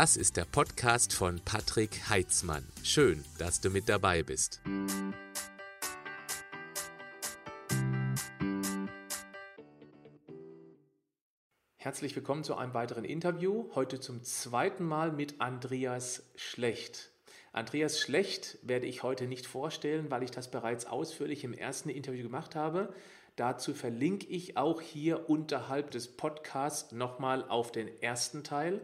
Das ist der Podcast von Patrick Heitzmann. Schön, dass du mit dabei bist. Herzlich willkommen zu einem weiteren Interview. Heute zum zweiten Mal mit Andreas Schlecht. Andreas Schlecht werde ich heute nicht vorstellen, weil ich das bereits ausführlich im ersten Interview gemacht habe. Dazu verlinke ich auch hier unterhalb des Podcasts nochmal auf den ersten Teil.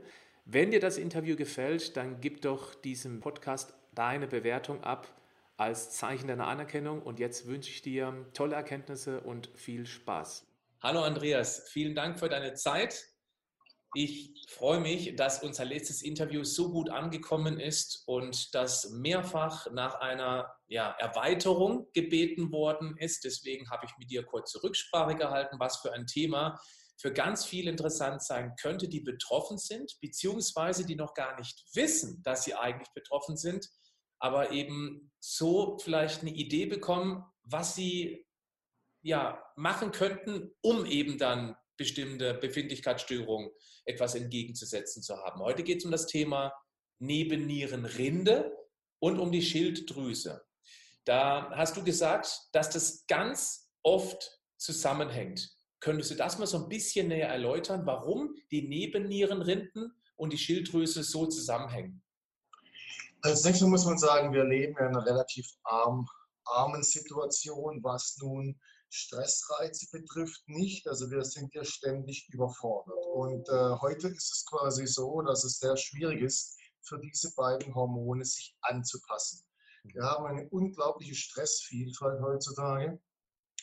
Wenn dir das Interview gefällt, dann gib doch diesem Podcast deine Bewertung ab als Zeichen deiner Anerkennung. Und jetzt wünsche ich dir tolle Erkenntnisse und viel Spaß. Hallo Andreas, vielen Dank für deine Zeit. Ich freue mich, dass unser letztes Interview so gut angekommen ist und dass mehrfach nach einer ja, Erweiterung gebeten worden ist. Deswegen habe ich mit dir kurze Rücksprache gehalten, was für ein Thema für ganz viele interessant sein könnte, die betroffen sind, beziehungsweise die noch gar nicht wissen, dass sie eigentlich betroffen sind, aber eben so vielleicht eine Idee bekommen, was sie ja, machen könnten, um eben dann bestimmte Befindlichkeitsstörungen etwas entgegenzusetzen zu haben. Heute geht es um das Thema Nebennierenrinde und um die Schilddrüse. Da hast du gesagt, dass das ganz oft zusammenhängt. Könntest du das mal so ein bisschen näher erläutern, warum die Nebennierenrinden und die Schilddrüse so zusammenhängen? Als nächstes muss man sagen, wir leben in einer relativ arm, armen Situation, was nun Stressreize betrifft nicht. Also wir sind ja ständig überfordert. Und äh, heute ist es quasi so, dass es sehr schwierig ist, für diese beiden Hormone sich anzupassen. Wir haben eine unglaubliche Stressvielfalt heutzutage.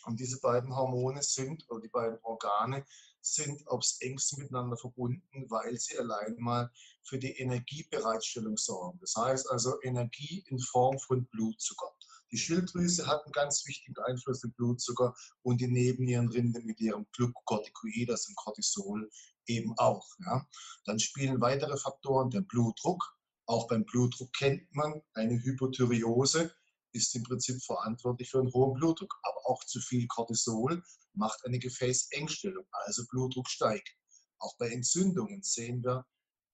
Und diese beiden Hormone sind, oder die beiden Organe, sind aufs engste miteinander verbunden, weil sie allein mal für die Energiebereitstellung sorgen. Das heißt also Energie in Form von Blutzucker. Die Schilddrüse hat einen ganz wichtigen Einfluss im Blutzucker und die Nebennierenrinde mit ihrem Glucocorticoid, das im Cortisol, eben auch. Ja. Dann spielen weitere Faktoren der Blutdruck. Auch beim Blutdruck kennt man eine Hypothyreose, ist im Prinzip verantwortlich für einen hohen Blutdruck. Aber auch zu viel Cortisol macht eine Gefäßengstellung, also Blutdruck steigt. Auch bei Entzündungen sehen wir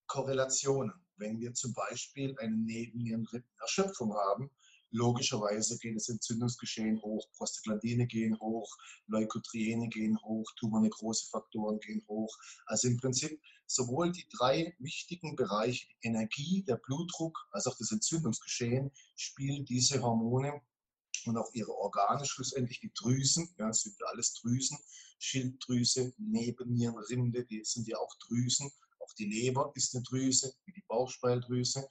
Korrelationen. Wenn wir zum Beispiel eine Nebennierenrindenerschöpfung haben, Logischerweise geht das Entzündungsgeschehen hoch, Prostaglandine gehen hoch, Leukotriene gehen hoch, tumornekrose Faktoren gehen hoch. Also im Prinzip sowohl die drei wichtigen Bereiche, Energie, der Blutdruck, als auch das Entzündungsgeschehen, spielen diese Hormone und auch ihre Organe, schlussendlich die Drüsen, ja, es sind alles Drüsen, Schilddrüse, Nebennierenrinde, die sind ja auch Drüsen, auch die Leber ist eine Drüse, wie die Bauchspeicheldrüse.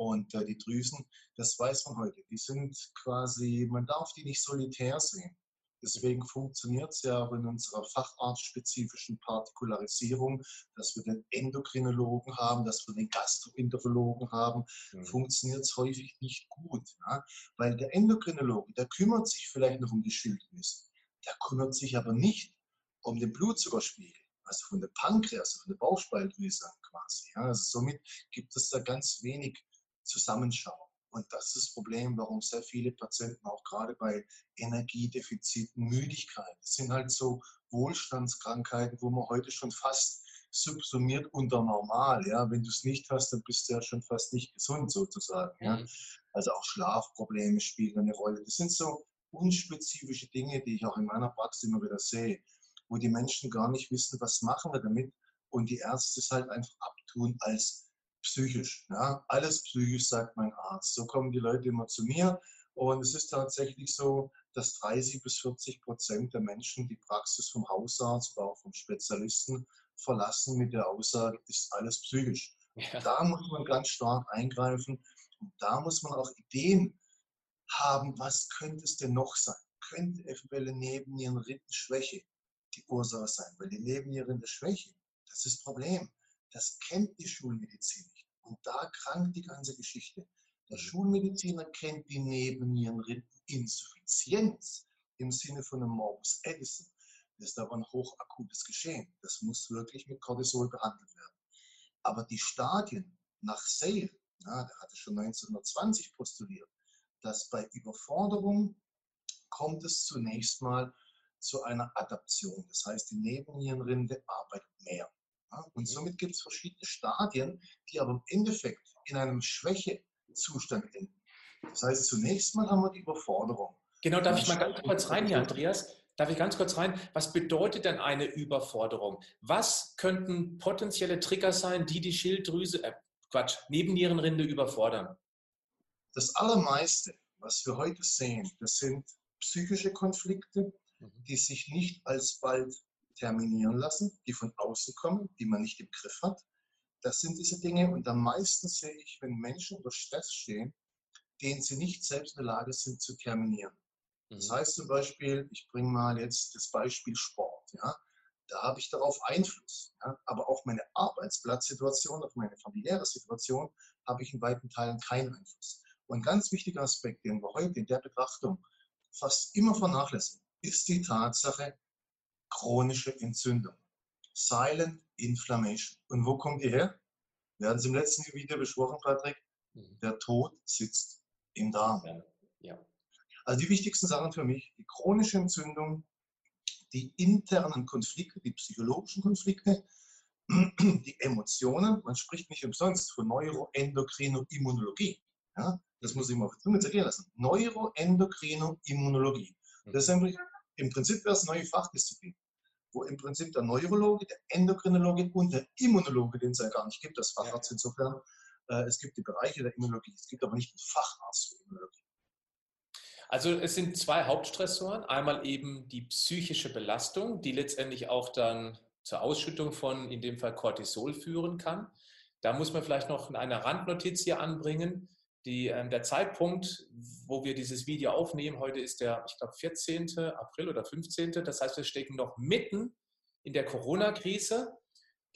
Und äh, die Drüsen, das weiß man heute, die sind quasi, man darf die nicht solitär sehen. Deswegen funktioniert es ja auch in unserer facharztspezifischen Partikularisierung, dass wir den Endokrinologen haben, dass wir den Gastroenterologen haben, mhm. funktioniert es häufig nicht gut. Ja? Weil der Endokrinologe, der kümmert sich vielleicht noch um die Schilddrüse, der kümmert sich aber nicht um den Blutzuckerspiegel also von der Pankreas, von der Bauchspeicheldrüse quasi. Ja. Also somit gibt es da ganz wenig zusammenschauen. Und das ist das Problem, warum sehr viele Patienten auch gerade bei Energiedefiziten, Müdigkeit, das sind halt so Wohlstandskrankheiten, wo man heute schon fast subsumiert unter normal. Ja? Wenn du es nicht hast, dann bist du ja schon fast nicht gesund sozusagen. Ja? Mhm. Also auch Schlafprobleme spielen eine Rolle. Das sind so unspezifische Dinge, die ich auch in meiner Praxis immer wieder sehe, wo die Menschen gar nicht wissen, was machen wir damit und die Ärzte es halt einfach abtun als psychisch. Ja? Alles psychisch, sagt mein Arzt. So kommen die Leute immer zu mir. Und es ist tatsächlich so, dass 30 bis 40 Prozent der Menschen die Praxis vom Hausarzt oder auch vom Spezialisten verlassen mit der Aussage, ist alles psychisch. Ja. Da muss man ganz stark eingreifen und da muss man auch Ideen haben, was könnte es denn noch sein? Könnte eventuell eine Nebennierenrindenschwäche die Ursache sein? Weil die Nebennierenschwäche, das ist das Problem. Das kennt die Schulmedizin. Und da krankt die ganze Geschichte. Der mhm. Schulmediziner kennt die Nebenniereninsuffizienz im Sinne von einem Morbus Edison. Das ist aber ein hochakutes Geschehen. Das muss wirklich mit Cortisol behandelt werden. Aber die Stadien nach Sale, ja, der hatte schon 1920 postuliert, dass bei Überforderung kommt es zunächst mal zu einer Adaption. Das heißt, die Nebennierenrinde arbeitet mehr. Und Und somit gibt es verschiedene Stadien, die aber im Endeffekt in einem Schwächezustand enden. Das heißt, zunächst mal haben wir die Überforderung. Genau, darf ich mal ganz kurz rein hier, Andreas? Darf ich ganz kurz rein? Was bedeutet denn eine Überforderung? Was könnten potenzielle Trigger sein, die die Schilddrüse, äh, Quatsch, Nebennierenrinde überfordern? Das Allermeiste, was wir heute sehen, das sind psychische Konflikte, mhm. die sich nicht alsbald terminieren lassen, die von außen kommen, die man nicht im Griff hat. Das sind diese Dinge und am meisten sehe ich, wenn Menschen unter Stress stehen, den sie nicht selbst in der Lage sind zu terminieren. Das mhm. heißt zum Beispiel, ich bringe mal jetzt das Beispiel Sport. Ja? Da habe ich darauf Einfluss. Ja? Aber auf meine Arbeitsplatzsituation, auf meine familiäre Situation habe ich in weiten Teilen keinen Einfluss. Und ein ganz wichtiger Aspekt, den wir heute in der Betrachtung fast immer vernachlässigen, ist die Tatsache chronische Entzündung. Silent Inflammation. Und wo kommt die her? Wir hatten es im letzten Video besprochen, Patrick. Mhm. Der Tod sitzt im Darm. Ja. ja. Also die wichtigsten Sachen für mich, die chronische Entzündung, die internen Konflikte, die psychologischen Konflikte, die Emotionen. Man spricht nicht umsonst von Neuroendokrinoimmunologie. Ja, das muss ich mal auf die Zunge zergehen lassen. Neuroendokrinoimmunologie. Das ist im Prinzip wäre es neue Fachdisziplin, wo im Prinzip der Neurologe, der Endokrinologe und der Immunologe, den es ja gar nicht gibt, das Facharzt insofern, äh, es gibt die Bereiche der Immunologie, es gibt aber nicht einen Facharzt für Immunologie. Also es sind zwei Hauptstressoren. Einmal eben die psychische Belastung, die letztendlich auch dann zur Ausschüttung von, in dem Fall Cortisol führen kann. Da muss man vielleicht noch eine Randnotiz hier anbringen. Die, äh, der Zeitpunkt, wo wir dieses Video aufnehmen, heute ist der, ich glaube, 14. April oder 15. Das heißt, wir stecken noch mitten in der Corona-Krise,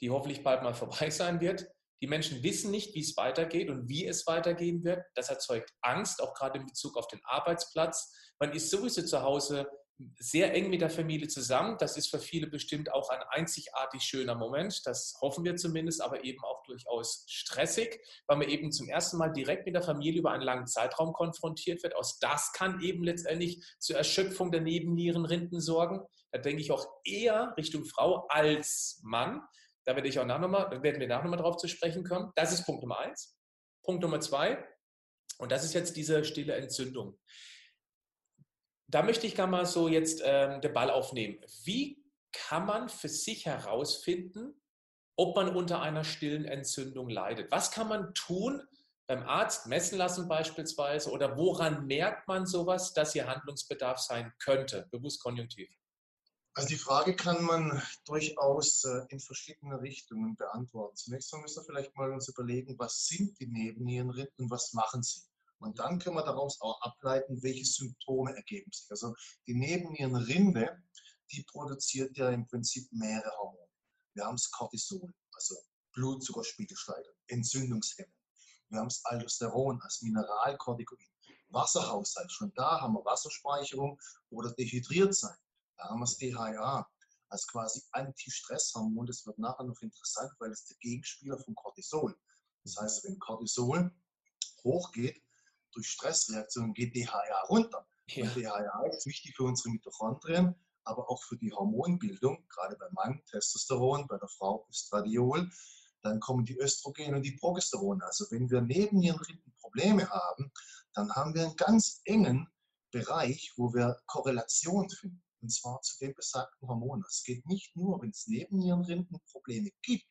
die hoffentlich bald mal vorbei sein wird. Die Menschen wissen nicht, wie es weitergeht und wie es weitergehen wird. Das erzeugt Angst, auch gerade in Bezug auf den Arbeitsplatz. Man ist sowieso zu Hause sehr eng mit der Familie zusammen. Das ist für viele bestimmt auch ein einzigartig schöner Moment. Das hoffen wir zumindest, aber eben auch durchaus stressig, weil man eben zum ersten Mal direkt mit der Familie über einen langen Zeitraum konfrontiert wird. Aus das kann eben letztendlich zur Erschöpfung der Nebennierenrinden sorgen. Da denke ich auch eher Richtung Frau als Mann. Da werde ich auch nach nochmal, werden wir nachher nochmal drauf zu sprechen kommen. Das ist Punkt Nummer eins. Punkt Nummer zwei, und das ist jetzt diese stille Entzündung. Da möchte ich gar mal so jetzt ähm, den Ball aufnehmen. Wie kann man für sich herausfinden, ob man unter einer stillen Entzündung leidet? Was kann man tun, beim Arzt messen lassen beispielsweise? Oder woran merkt man sowas, dass hier Handlungsbedarf sein könnte? Bewusst konjunktiv. Also die Frage kann man durchaus äh, in verschiedene Richtungen beantworten. Zunächst mal müssen wir vielleicht mal uns überlegen, was sind die Nebennierenrinden und was machen sie? Und dann können wir daraus auch ableiten, welche Symptome ergeben sich. Also die Nebennierenrinde, die produziert ja im Prinzip mehrere Hormone. Wir haben das Cortisol, also Blutzuckerspiegelsteiger, Entzündungshemmer. Wir haben das Aldosteron als Mineralkortikoid, Wasserhaushalt. Schon da haben wir Wasserspeicherung oder dehydriert sein. Da haben wir das DHA als quasi Antistresshormon. Das wird nachher noch interessant, weil es der Gegenspieler von Cortisol. Das heißt, wenn Cortisol hochgeht, durch Stressreaktionen geht DHA runter. Ja. Und DHA ist wichtig für unsere Mitochondrien, aber auch für die Hormonbildung, gerade beim Mann Testosteron, bei der Frau Östradiol. Dann kommen die Östrogene und die Progesterone. Also wenn wir neben ihren Ritten Probleme haben, dann haben wir einen ganz engen Bereich, wo wir Korrelation finden und zwar zu dem besagten Hormon. Es geht nicht nur, wenn es Nebennierenrinden Probleme gibt,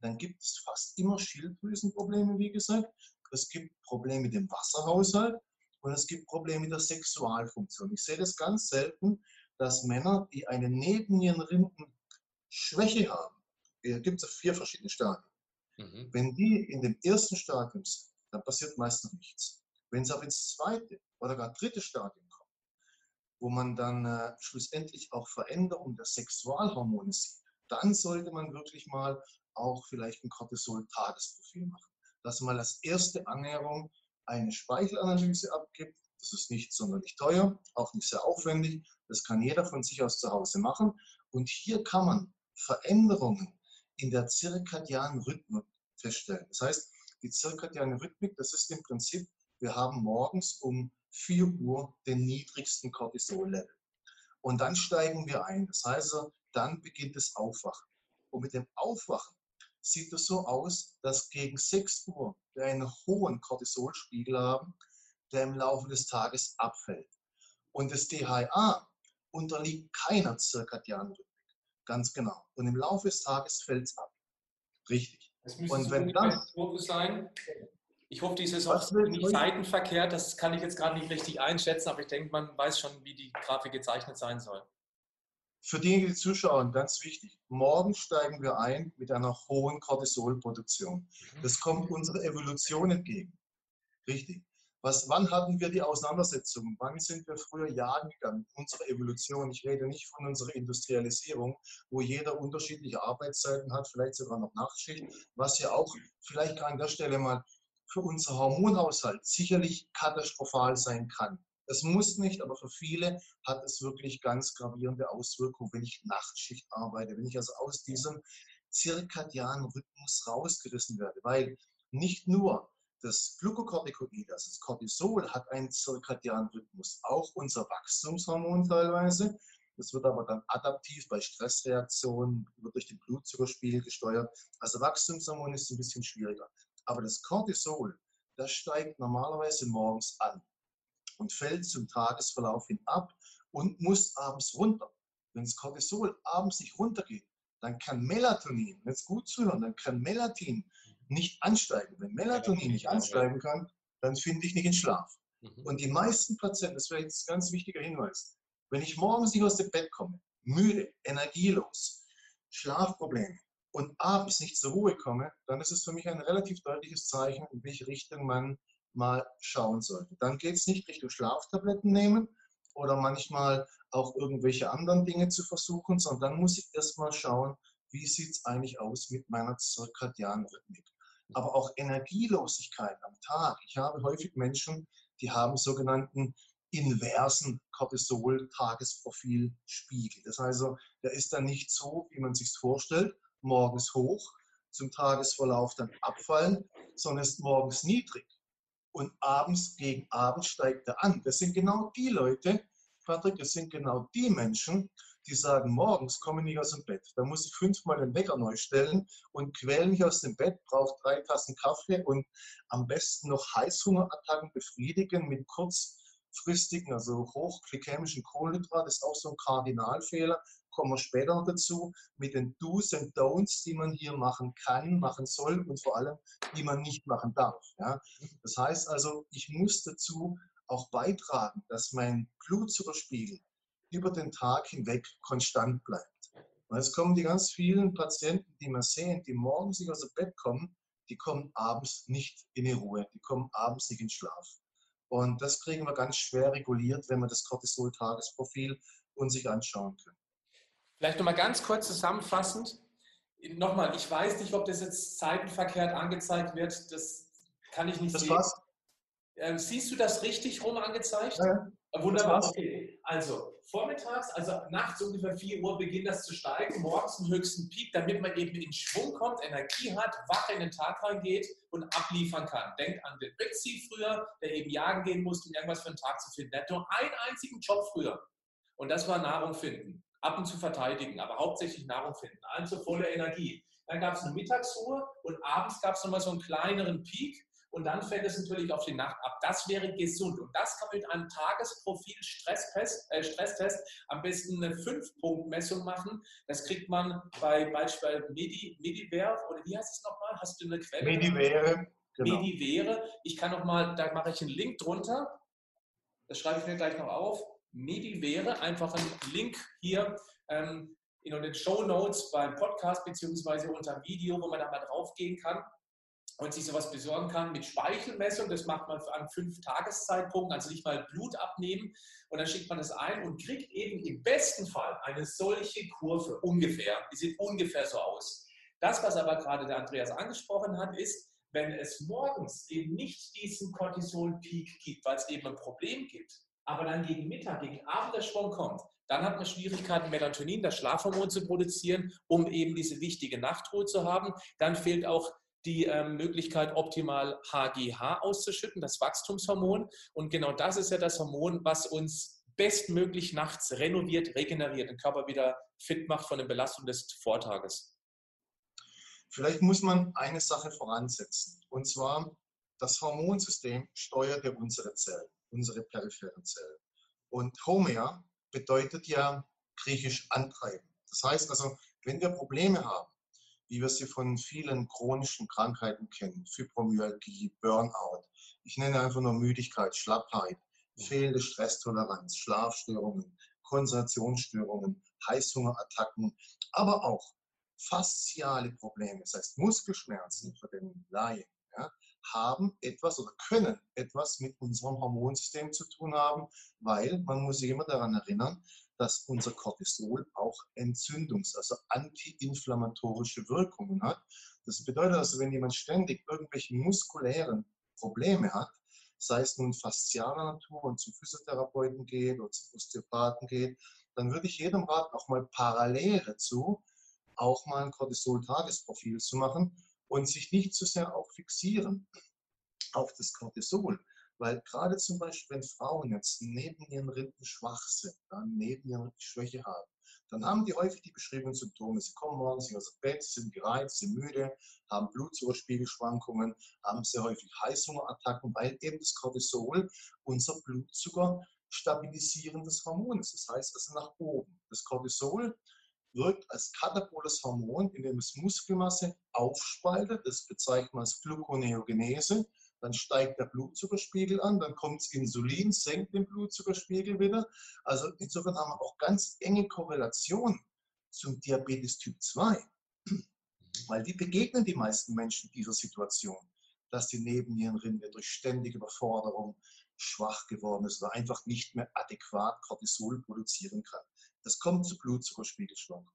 dann gibt es fast immer Schilddrüsenprobleme, wie gesagt. Es gibt Probleme mit dem Wasserhaushalt und es gibt Probleme mit der Sexualfunktion. Ich sehe das ganz selten, dass Männer, die eine Nebennierenrindenschwäche haben, hier gibt es vier verschiedene Stadien. Mhm. Wenn die in dem ersten Stadium sind, dann passiert meistens nichts. Wenn sie aber ins zweite oder gar dritte Stadium wo man dann äh, schlussendlich auch Veränderungen der Sexualhormone sieht, dann sollte man wirklich mal auch vielleicht ein Cortisol-Tagesprofil machen. Dass man als erste Annäherung eine Speichelanalyse abgibt. Das ist nicht sonderlich teuer, auch nicht sehr aufwendig. Das kann jeder von sich aus zu Hause machen. Und hier kann man Veränderungen in der zirkadianen Rhythmik feststellen. Das heißt, die zirkadiane Rhythmik, das ist im Prinzip, wir haben morgens um 4 Uhr den niedrigsten Cortisol-Level. Und dann steigen wir ein. Das heißt, dann beginnt das Aufwachen. Und mit dem Aufwachen sieht es so aus, dass gegen 6 Uhr wir einen hohen Cortisolspiegel haben, der im Laufe des Tages abfällt. Und das DHA unterliegt keiner zirkadianen Rhythmik. Ganz genau. Und im Laufe des Tages fällt es ab. Richtig. Und wenn dann sein, ich hoffe, dieses auch nicht seitenverkehrt, das kann ich jetzt gerade nicht richtig einschätzen, aber ich denke, man weiß schon, wie die Grafik gezeichnet sein soll. Für diejenigen, die zuschauen, ganz wichtig. Morgen steigen wir ein mit einer hohen Cortisolproduktion. Mhm. Das kommt unserer Evolution entgegen. Richtig. Was, wann hatten wir die Auseinandersetzung? Wann sind wir früher jagen gegangen? Unsere Evolution. Ich rede nicht von unserer Industrialisierung, wo jeder unterschiedliche Arbeitszeiten hat, vielleicht sogar noch Nachtschicht, was ja auch vielleicht an der Stelle mal für unser Hormonhaushalt sicherlich katastrophal sein kann. Das muss nicht, aber für viele hat es wirklich ganz gravierende Auswirkungen, wenn ich Nachtschicht arbeite, wenn ich also aus diesem zirkadianen Rhythmus rausgerissen werde. Weil nicht nur das Glucocorticoid, also das Cortisol, hat einen zirkadianen Rhythmus, auch unser Wachstumshormon teilweise. Das wird aber dann adaptiv bei Stressreaktionen, wird durch den Blutzuckerspiegel gesteuert. Also Wachstumshormon ist ein bisschen schwieriger. Aber das Cortisol, das steigt normalerweise morgens an und fällt zum Tagesverlauf hin ab und muss abends runter. Wenn das Cortisol abends nicht runtergeht, dann kann Melatonin, jetzt gut zuhören, dann kann Melatonin nicht ansteigen. Wenn Melatonin nicht ansteigen kann, dann finde ich nicht in Schlaf. Mhm. Und die meisten Patienten, das wäre jetzt ein ganz wichtiger Hinweis, wenn ich morgens nicht aus dem Bett komme, müde, energielos, Schlafprobleme, und abends nicht zur Ruhe komme, dann ist es für mich ein relativ deutliches Zeichen, in welche Richtung man mal schauen sollte. Dann geht es nicht Richtung Schlaftabletten nehmen oder manchmal auch irgendwelche anderen Dinge zu versuchen, sondern dann muss ich erstmal schauen, wie sieht es eigentlich aus mit meiner zirkadianen Rhythmik. Aber auch Energielosigkeit am Tag. Ich habe häufig Menschen, die haben sogenannten inversen Cortisol-Tagesprofilspiegel. Das heißt, der ist dann nicht so, wie man sich vorstellt, morgens hoch, zum Tagesverlauf dann abfallen, sondern ist morgens niedrig und abends gegen Abend steigt er an. Das sind genau die Leute, Patrick, das sind genau die Menschen, die sagen, morgens komme ich nicht aus dem Bett. Da muss ich fünfmal den Wecker neu stellen und quäle mich aus dem Bett, brauche drei Tassen Kaffee und am besten noch Heißhungerattacken befriedigen mit kurzfristigen, also hochglykämischen Kohlenhydraten. Das ist auch so ein Kardinalfehler kommen wir später noch dazu, mit den Do's und Don'ts, die man hier machen kann, machen soll und vor allem, die man nicht machen darf. Ja? Das heißt also, ich muss dazu auch beitragen, dass mein Blutzuckerspiegel über den Tag hinweg konstant bleibt. Und jetzt kommen die ganz vielen Patienten, die man sehen, die morgens nicht aus dem Bett kommen, die kommen abends nicht in die Ruhe, die kommen abends nicht in Schlaf. Und das kriegen wir ganz schwer reguliert, wenn wir das Cortisol-Tagesprofil uns anschauen können. Vielleicht nochmal ganz kurz zusammenfassend. Nochmal, ich weiß nicht, ob das jetzt zeitenverkehrt angezeigt wird. Das kann ich nicht das sehen. Passt. Ähm, siehst du das richtig rum angezeigt? Ja, Wunderbar. Okay. Also vormittags, also nachts ungefähr 4 Uhr beginnt das zu steigen, morgens einen höchsten Peak, damit man eben in Schwung kommt, Energie hat, wach in den Tag reingeht und abliefern kann. Denkt an den Brixie früher, der eben jagen gehen musste, um irgendwas für einen Tag zu finden. Der hat nur einen einzigen Job früher. Und das war Nahrung finden ab und zu verteidigen, aber hauptsächlich Nahrung finden, also volle Energie. Dann gab es eine Mittagsruhe und abends gab es nochmal so einen kleineren Peak und dann fällt es natürlich auf die Nacht ab. Das wäre gesund und das kann man mit einem Tagesprofil Stresstest, äh, Stresstest am besten eine 5-Punkt-Messung machen. Das kriegt man bei beispielsweise Medi, Medivere oder wie heißt es nochmal? Hast du eine Quelle? Medivere. Genau. Medivere. Ich kann nochmal, da mache ich einen Link drunter. Das schreibe ich mir gleich noch auf. Medi wäre einfach ein Link hier ähm, in den Show Notes beim Podcast beziehungsweise unter Video, wo man da mal draufgehen kann und sich sowas besorgen kann mit Speichelmessung. Das macht man an fünf Tageszeitpunkten, also nicht mal Blut abnehmen. Und dann schickt man das ein und kriegt eben im besten Fall eine solche Kurve ungefähr. Die sieht ungefähr so aus. Das, was aber gerade der Andreas angesprochen hat, ist, wenn es morgens eben nicht diesen Cortisol-Peak gibt, weil es eben ein Problem gibt, aber dann gegen Mittag, gegen Abend der Schwung kommt, dann hat man Schwierigkeiten, Melatonin, das Schlafhormon zu produzieren, um eben diese wichtige Nachtruhe zu haben. Dann fehlt auch die äh, Möglichkeit, optimal HGH auszuschütten, das Wachstumshormon. Und genau das ist ja das Hormon, was uns bestmöglich nachts renoviert, regeneriert, den Körper wieder fit macht von den Belastungen des Vortages. Vielleicht muss man eine Sache voransetzen. Und zwar, das Hormonsystem steuert ja unsere Zellen, unsere peripheren Zellen. Und Homer bedeutet ja griechisch antreiben. Das heißt also, wenn wir Probleme haben, wie wir sie von vielen chronischen Krankheiten kennen, Fibromyalgie, Burnout, ich nenne einfach nur Müdigkeit, Schlappheit, fehlende Stresstoleranz, Schlafstörungen, Konzentrationsstörungen, Heißhungerattacken, aber auch fasziale Probleme, das heißt Muskelschmerzen für den Laien, ja, haben etwas oder können etwas mit unserem Hormonsystem zu tun haben, weil man muss sich immer daran erinnern, dass unser Cortisol auch Entzündungs-, also antiinflammatorische Wirkungen hat. Das bedeutet also, wenn jemand ständig irgendwelche muskulären Probleme hat, sei es nun faszialer Natur und zum Physiotherapeuten geht oder zum Osteopathen geht, dann würde ich jedem raten, auch mal parallel dazu auch mal ein Cortisol-Tagesprofil zu machen und sich nicht zu sehr auch fixieren auf das Cortisol. Weil gerade zum Beispiel, wenn Frauen jetzt neben ihren Rinden schwach sind, dann neben ihren Rinden Schwäche haben, dann haben die häufig die beschriebenen Symptome. Sie kommen morgens aus dem Bett, sind gereizt, sind müde, haben Blutzuckerspiegelschwankungen, haben sehr häufig Heißhungerattacken, weil eben das Cortisol unser Blutzucker stabilisierendes Hormon ist. Das heißt also nach oben. Das Cortisol wirkt als kataboles Hormon, indem es Muskelmasse aufspaltet. Das bezeichnet man als Gluconeogenese. Dann steigt der Blutzuckerspiegel an, dann kommt das Insulin, senkt den Blutzuckerspiegel wieder. Also insofern haben wir auch ganz enge Korrelation zum Diabetes Typ 2. Weil die begegnen die meisten Menschen dieser Situation, dass die Nebennierenrinde durch ständige Überforderung schwach geworden ist oder einfach nicht mehr adäquat Cortisol produzieren kann. Das kommt zu Blutzuckerspiegelschwankungen.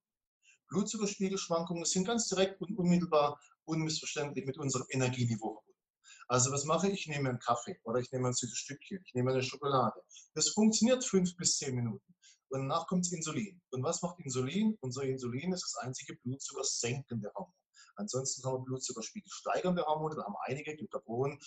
Blutzuckerspiegelschwankungen sind ganz direkt und unmittelbar unmissverständlich mit unserem Energieniveau verbunden. Also was mache ich? Ich nehme einen Kaffee oder ich nehme ein süßes Stückchen, ich nehme eine Schokolade. Das funktioniert fünf bis zehn Minuten. Und danach kommt Insulin. Und was macht Insulin? Unser Insulin ist das einzige blutzuckersenkende Hormon. Ansonsten haben wir Blutzuckerspiegel steigernde Hormone, da haben einige, Glucagon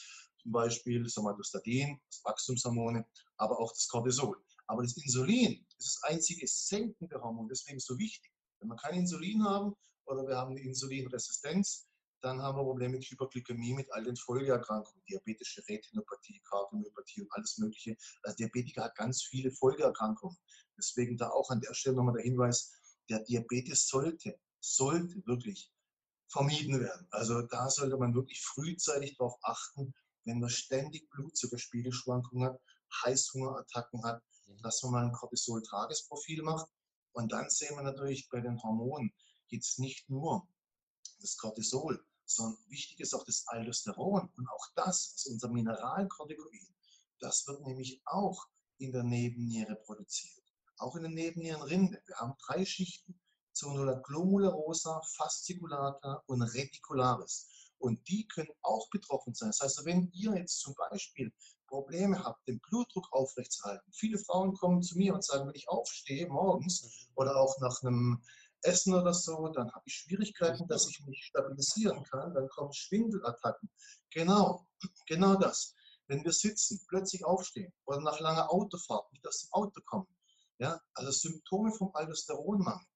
zum Beispiel, Somatostatin, das Wachstumshormone, aber auch das Cortisol. Aber das Insulin ist das einzige senkende Hormon, deswegen so wichtig. Wenn wir kein Insulin haben oder wir haben eine Insulinresistenz, dann haben wir Probleme mit Hyperglykämie, mit all den Folgeerkrankungen, diabetische Retinopathie, Kardiomyopathie und alles Mögliche. Also Diabetiker hat ganz viele Folgeerkrankungen. Deswegen da auch an der Stelle nochmal der Hinweis, der Diabetes sollte, sollte wirklich vermieden werden. Also da sollte man wirklich frühzeitig darauf achten, wenn man ständig Blutzuckerspiegelschwankungen hat, Heißhungerattacken hat, dass man mal ein Cortisol-Tagesprofil macht. Und dann sehen wir natürlich bei den Hormonen jetzt nicht nur das Cortisol, sondern wichtig ist auch das Aldosteron. Und auch das, also unser Mineralkortikoid, das wird nämlich auch in der Nebenniere produziert. Auch in der Nebennierenrinde. Wir haben drei Schichten, Zonula glomerulosa, fasciculata und reticularis. Und die können auch betroffen sein. Das heißt, wenn ihr jetzt zum Beispiel Probleme habt, den Blutdruck aufrechtzuerhalten. Viele Frauen kommen zu mir und sagen, wenn ich aufstehe morgens mhm. oder auch nach einem Essen oder so, dann habe ich Schwierigkeiten, dass ich mich stabilisieren kann, dann kommen Schwindelattacken. Genau, genau das. Wenn wir sitzen, plötzlich aufstehen oder nach langer Autofahrt nicht aus dem Auto kommen. Ja, also Symptome vom Aldosteronmangel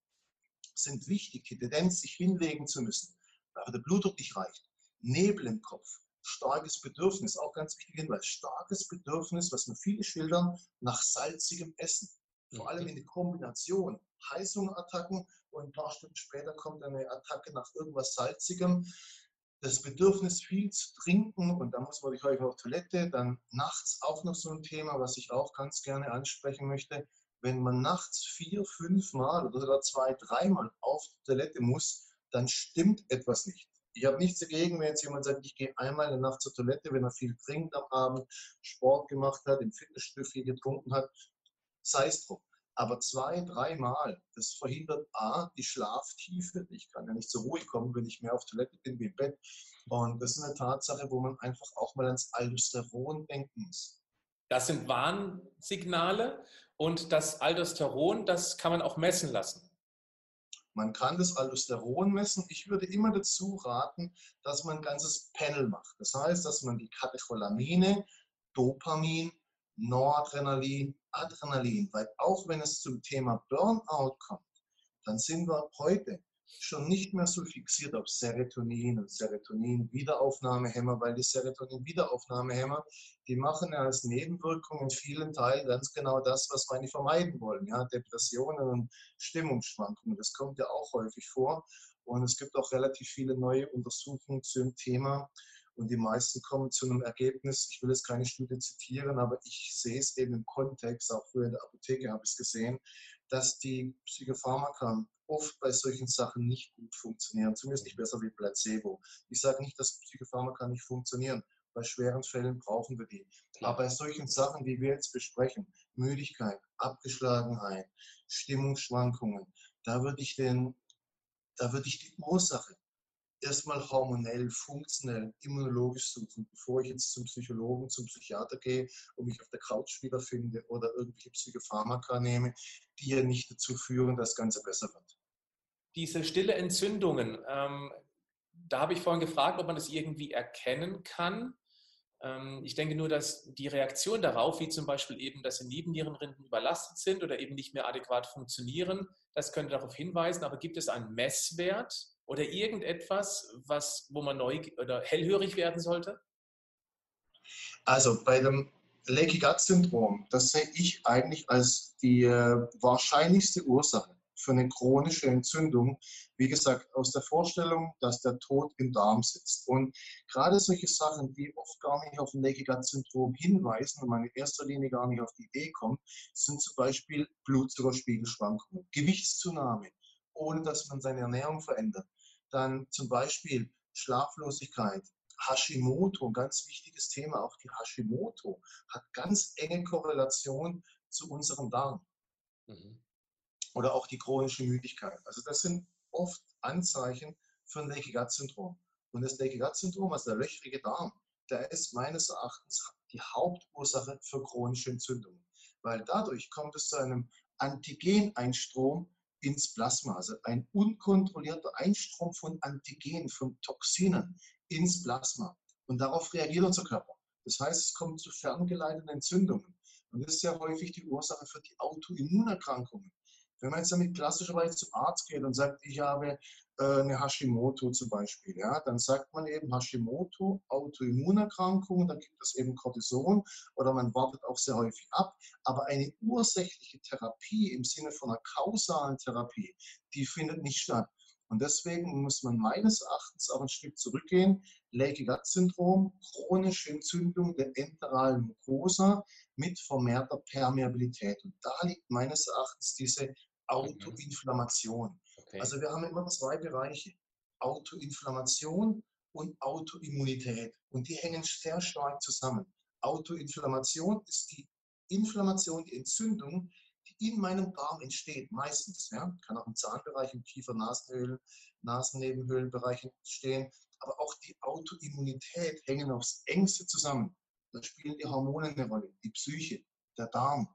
sind wichtig, die Tendenz, sich hinlegen zu müssen, weil der Blutdruck nicht reicht. Nebel im Kopf, starkes Bedürfnis, auch ganz wichtig Hinweis, starkes Bedürfnis, was mir viele schildern, nach salzigem Essen. Vor allem in der Kombination Heißhungerattacken und ein paar Stunden später kommt eine Attacke nach irgendwas Salzigem. Das Bedürfnis, viel zu trinken und da muss man sich häufig auf Toilette. Dann nachts auch noch so ein Thema, was ich auch ganz gerne ansprechen möchte. Wenn man nachts vier, fünf Mal oder sogar zwei, dreimal auf die Toilette muss, dann stimmt etwas nicht. Ich habe nichts dagegen, wenn jetzt jemand sagt, ich gehe einmal in der Nacht zur Toilette, wenn er viel trinkt am Abend, Sport gemacht hat, im Fitnessstudio viel getrunken hat, sei es drum. Aber zwei, dreimal, das verhindert A, die Schlaftiefe. Ich kann ja nicht zur Ruhe kommen, wenn ich mehr auf Toilette bin wie im Bett. Und das ist eine Tatsache, wo man einfach auch mal ans Aldosteron denken muss. Das sind Warnsignale und das Aldosteron, das kann man auch messen lassen. Man kann das Aldosteron messen. Ich würde immer dazu raten, dass man ein ganzes Panel macht. Das heißt, dass man die Katecholamine, Dopamin, Noradrenalin, Adrenalin, weil auch wenn es zum Thema Burnout kommt, dann sind wir heute schon nicht mehr so fixiert auf Serotonin und Serotonin-Wiederaufnahmehämmer, weil die Serotonin-Wiederaufnahmehämmer, die machen ja als Nebenwirkung in vielen Teilen ganz genau das, was wir nicht vermeiden wollen. Ja? Depressionen und Stimmungsschwankungen, das kommt ja auch häufig vor. Und es gibt auch relativ viele neue Untersuchungen zum Thema. Und die meisten kommen zu einem Ergebnis, ich will jetzt keine Studie zitieren, aber ich sehe es eben im Kontext, auch früher in der Apotheke habe ich es gesehen, dass die Psychopharmaka oft bei solchen Sachen nicht gut funktionieren, zumindest nicht besser wie Placebo. Ich sage nicht, dass Psychopharmaka nicht funktionieren. Bei schweren Fällen brauchen wir die. Aber bei solchen Sachen, die wir jetzt besprechen, Müdigkeit, Abgeschlagenheit, Stimmungsschwankungen, da würde ich, den, da würde ich die Ursache erstmal hormonell, funktionell, immunologisch suchen, bevor ich jetzt zum Psychologen, zum Psychiater gehe und mich auf der Couch wiederfinde oder irgendwelche Psychopharmaka nehme, die ja nicht dazu führen, dass das Ganze besser wird. Diese stille Entzündungen, ähm, da habe ich vorhin gefragt, ob man das irgendwie erkennen kann. Ähm, ich denke nur, dass die Reaktion darauf, wie zum Beispiel eben, dass die Nebennierenrinden überlastet sind oder eben nicht mehr adäquat funktionieren, das könnte darauf hinweisen. Aber gibt es einen Messwert, oder irgendetwas, was, wo man neu oder hellhörig werden sollte? Also bei dem Leaky Gut Syndrom, das sehe ich eigentlich als die äh, wahrscheinlichste Ursache für eine chronische Entzündung. Wie gesagt, aus der Vorstellung, dass der Tod im Darm sitzt. Und gerade solche Sachen, die oft gar nicht auf ein Leaky Gut Syndrom hinweisen und man in erster Linie gar nicht auf die Idee kommt, sind zum Beispiel Blutzuckerspiegelschwankungen, Gewichtszunahme, ohne dass man seine Ernährung verändert. Dann zum Beispiel Schlaflosigkeit, Hashimoto, ein ganz wichtiges Thema, auch die Hashimoto hat ganz enge Korrelation zu unserem Darm. Mhm. Oder auch die chronische Müdigkeit. Also das sind oft Anzeichen für ein Leaky Gut Syndrom. Und das Leaky Gut Syndrom, also der löchrige Darm, der ist meines Erachtens die Hauptursache für chronische Entzündungen. Weil dadurch kommt es zu einem Antigeneinstrom ins Plasma. Also ein unkontrollierter Einstrom von Antigenen, von Toxinen ins Plasma. Und darauf reagiert unser Körper. Das heißt, es kommt zu ferngeleiteten Entzündungen. Und das ist ja häufig die Ursache für die Autoimmunerkrankungen. Wenn man jetzt damit klassischerweise zum Arzt geht und sagt, ich habe äh, eine Hashimoto zum Beispiel, ja, dann sagt man eben Hashimoto, Autoimmunerkrankung, dann gibt es eben Cortison oder man wartet auch sehr häufig ab. Aber eine ursächliche Therapie im Sinne von einer kausalen Therapie, die findet nicht statt. Und deswegen muss man meines Erachtens auch ein Stück zurückgehen. Leaky Gut Syndrom, chronische Entzündung der enteralen Mucosa mit vermehrter Permeabilität. Und da liegt meines Erachtens diese Autoinflammation. Okay. Also wir haben immer zwei Bereiche, Autoinflammation und Autoimmunität. Und die hängen sehr stark zusammen. Autoinflammation ist die Inflammation, die Entzündung, die in meinem Darm entsteht, meistens. Ja? Kann auch im Zahnbereich, im Kiefer-, Nasenhöhlen, Nasennebenhöhlenbereich entstehen. Aber auch die Autoimmunität hängen aufs engste zusammen. Da spielen die Hormone eine Rolle, die Psyche, der Darm,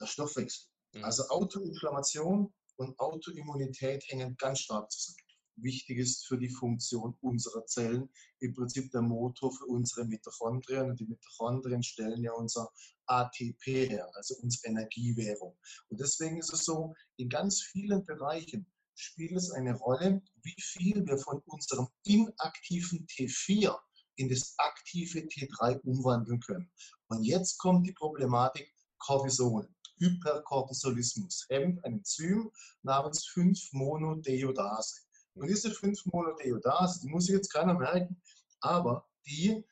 der Stoffwechsel. Mhm. Also Autoinflammation und Autoimmunität hängen ganz stark zusammen. Wichtig ist für die Funktion unserer Zellen im Prinzip der Motor für unsere Mitochondrien. Und die Mitochondrien stellen ja unser ATP her, also unsere Energiewährung. Und deswegen ist es so, in ganz vielen Bereichen spielt es eine Rolle, wie viel wir von unserem inaktiven T4 in das aktive T3 umwandeln können. Und jetzt kommt die Problematik Cortisol. Hypercortisolismus, hemmt ein Enzym namens 5-Monodiodase. Und diese 5-Monodiodase, die muss sich jetzt keiner merken, aber die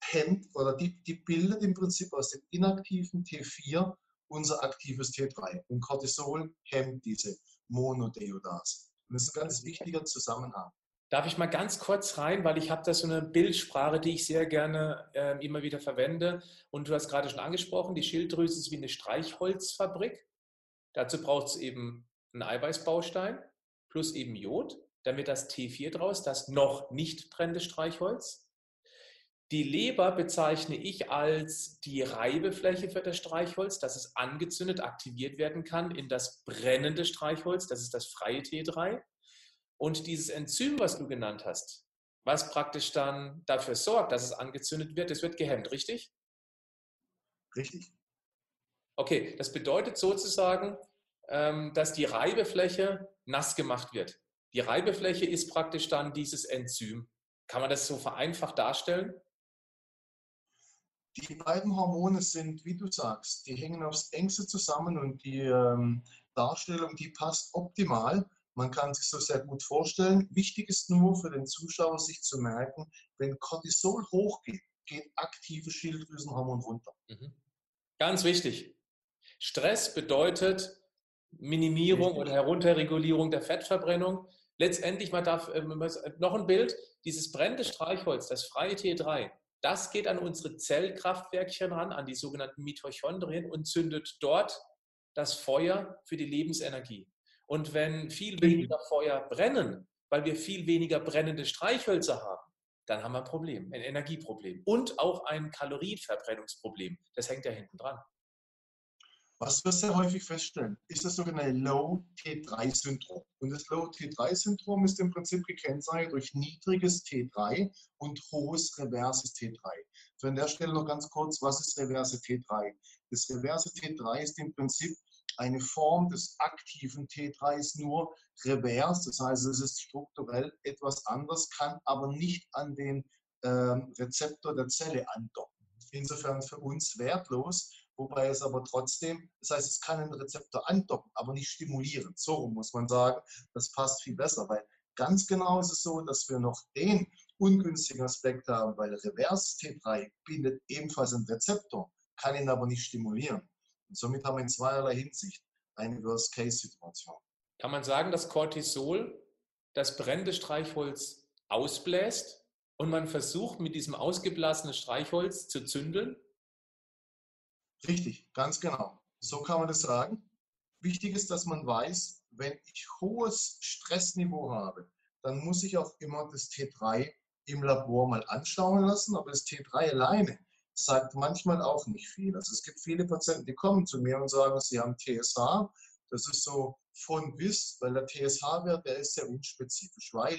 hemmt oder die, die bildet im Prinzip aus dem inaktiven T4 unser aktives T3. Und Cortisol hemmt diese Monodiodase. Und das ist ein ganz wichtiger Zusammenhang. Darf ich mal ganz kurz rein, weil ich habe da so eine Bildsprache, die ich sehr gerne äh, immer wieder verwende. Und du hast gerade schon angesprochen, die Schilddrüse ist wie eine Streichholzfabrik. Dazu braucht es eben einen Eiweißbaustein plus eben Jod, damit das T4 draus, das noch nicht brennende Streichholz. Die Leber bezeichne ich als die Reibefläche für das Streichholz, dass es angezündet, aktiviert werden kann in das brennende Streichholz, das ist das freie T3. Und dieses Enzym, was du genannt hast, was praktisch dann dafür sorgt, dass es angezündet wird, das wird gehemmt, richtig? Richtig. Okay, das bedeutet sozusagen, ähm, dass die Reibefläche nass gemacht wird. Die Reibefläche ist praktisch dann dieses Enzym. Kann man das so vereinfacht darstellen? Die beiden Hormone sind, wie du sagst, die hängen aufs engste zusammen und die ähm, Darstellung, die passt optimal. Man kann sich so sehr gut vorstellen. Wichtig ist nur für den Zuschauer, sich zu merken, wenn Cortisol hochgeht, geht aktive Schilddrüsenhormon runter. Mhm. Ganz wichtig. Stress bedeutet Minimierung oder Herunterregulierung der Fettverbrennung. Letztendlich, man darf äh, noch ein Bild, dieses brennende Streichholz, das freie T3, das geht an unsere Zellkraftwerkchen ran, an die sogenannten Mitochondrien und zündet dort das Feuer für die Lebensenergie. Und wenn viel weniger Feuer brennen, weil wir viel weniger brennende Streichhölzer haben, dann haben wir ein Problem, ein Energieproblem und auch ein Kalorienverbrennungsproblem. Das hängt ja hinten dran. Was wir sehr häufig feststellen, ist das sogenannte Low-T3-Syndrom. Und das Low-T3-Syndrom ist im Prinzip gekennzeichnet durch niedriges T3 und hohes reverses T3. So an der Stelle noch ganz kurz, was ist reverse T3? Das reverse T3 ist im Prinzip eine Form des aktiven T3s nur revers, das heißt, es ist strukturell etwas anders, kann aber nicht an den äh, Rezeptor der Zelle andocken. Insofern für uns wertlos, wobei es aber trotzdem, das heißt, es kann einen Rezeptor andocken, aber nicht stimulieren. So muss man sagen, das passt viel besser, weil ganz genau ist es so, dass wir noch den ungünstigen Aspekt haben, weil Revers T3 bindet ebenfalls einen Rezeptor, kann ihn aber nicht stimulieren. Und somit haben wir in zweierlei Hinsicht eine Worst-Case-Situation. Kann man sagen, dass Cortisol das brennende Streichholz ausbläst und man versucht, mit diesem ausgeblasenen Streichholz zu zündeln? Richtig, ganz genau. So kann man das sagen. Wichtig ist, dass man weiß, wenn ich hohes Stressniveau habe, dann muss ich auch immer das T3 im Labor mal anschauen lassen. Aber das T3 alleine sagt manchmal auch nicht viel. Also es gibt viele Patienten, die kommen zu mir und sagen, sie haben TSH. Das ist so von bis, weil der TSH-Wert, der ist sehr unspezifisch, weil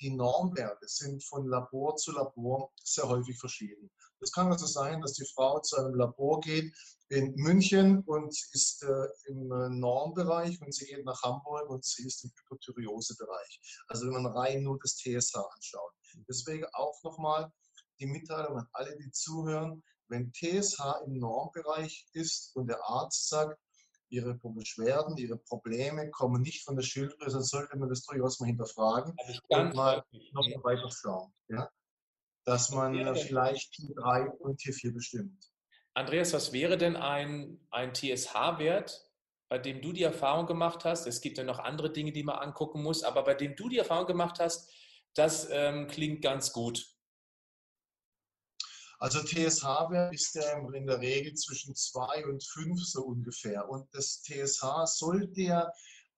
die Normwerte sind von Labor zu Labor sehr häufig verschieden. Es kann also sein, dass die Frau zu einem Labor geht in München und ist äh, im äh, Normbereich und sie geht nach Hamburg und sie ist im Hypothyreose-Bereich. Also wenn man rein nur das TSH anschaut. Deswegen auch nochmal, die Mitteilung an alle, die zuhören, wenn TSH im Normbereich ist und der Arzt sagt, Ihre Beschwerden, Ihre Probleme kommen nicht von der Schilddrüse, dann sollte man das durchaus mal hinterfragen und mal noch mal weiter schauen. Ja? Dass man vielleicht T3 und T4 bestimmt. Andreas, was wäre denn ein, ein TSH-Wert, bei dem du die Erfahrung gemacht hast? Es gibt ja noch andere Dinge, die man angucken muss, aber bei dem du die Erfahrung gemacht hast, das ähm, klingt ganz gut. Also TSH-Wert ist ja in der Regel zwischen 2 und 5 so ungefähr. Und das TSH sollte ja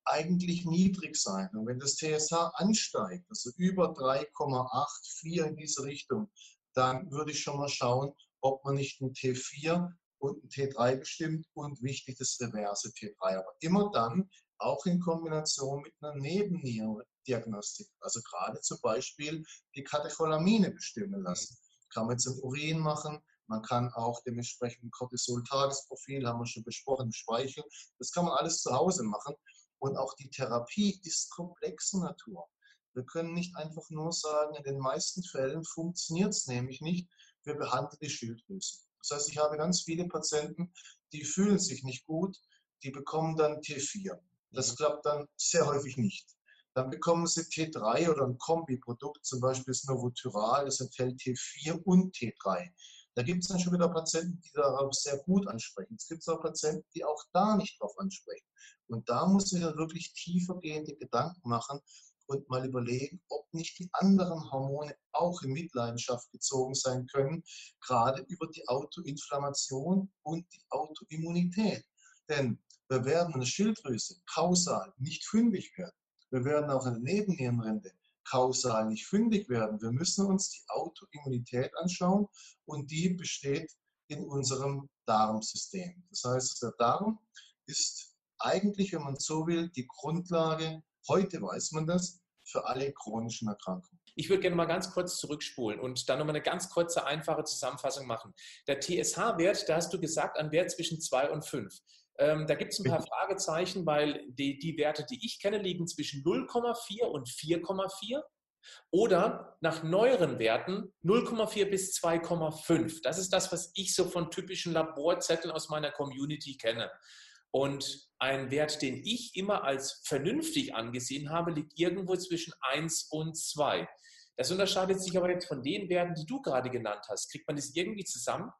eigentlich niedrig sein. Und wenn das TSH ansteigt, also über 3,84 in diese Richtung, dann würde ich schon mal schauen, ob man nicht ein T4 und ein T3 bestimmt und wichtig das reverse T3. Aber immer dann auch in Kombination mit einer Nebennierendiagnostik. Also gerade zum Beispiel die Katecholamine bestimmen lassen kann man jetzt im Urin machen. Man kann auch dementsprechend Cortisol-Tagesprofil, haben wir schon besprochen, im Speichel. Das kann man alles zu Hause machen. Und auch die Therapie ist komplexer Natur. Wir können nicht einfach nur sagen, in den meisten Fällen funktioniert es nämlich nicht. Wir behandeln die Schilddrüse. Das heißt, ich habe ganz viele Patienten, die fühlen sich nicht gut, die bekommen dann T4. Das mhm. klappt dann sehr häufig nicht. Dann bekommen Sie T3 oder ein Kombiprodukt, zum Beispiel das Novotyral, das enthält T4 und T3. Da gibt es dann schon wieder Patienten, die darauf sehr gut ansprechen. Es gibt auch Patienten, die auch da nicht drauf ansprechen. Und da muss ich dann wirklich tiefergehende Gedanken machen und mal überlegen, ob nicht die anderen Hormone auch in Mitleidenschaft gezogen sein können, gerade über die Autoinflammation und die Autoimmunität. Denn wir werden eine Schilddrüse kausal nicht fündig werden wir werden auch in der Nebennierenrinde kausal nicht fündig werden. Wir müssen uns die Autoimmunität anschauen und die besteht in unserem Darmsystem. Das heißt, der Darm ist eigentlich, wenn man so will, die Grundlage, heute weiß man das, für alle chronischen Erkrankungen. Ich würde gerne mal ganz kurz zurückspulen und dann nochmal eine ganz kurze, einfache Zusammenfassung machen. Der TSH-Wert, da hast du gesagt, ein Wert zwischen 2 und 5. Ähm, da gibt es ein paar Fragezeichen, weil die, die Werte, die ich kenne, liegen zwischen 0,4 und 4,4 oder nach neueren Werten 0,4 bis 2,5. Das ist das, was ich so von typischen Laborzetteln aus meiner Community kenne. Und ein Wert, den ich immer als vernünftig angesehen habe, liegt irgendwo zwischen 1 und 2. Das unterscheidet sich aber jetzt von den Werten, die du gerade genannt hast. Kriegt man das irgendwie zusammen?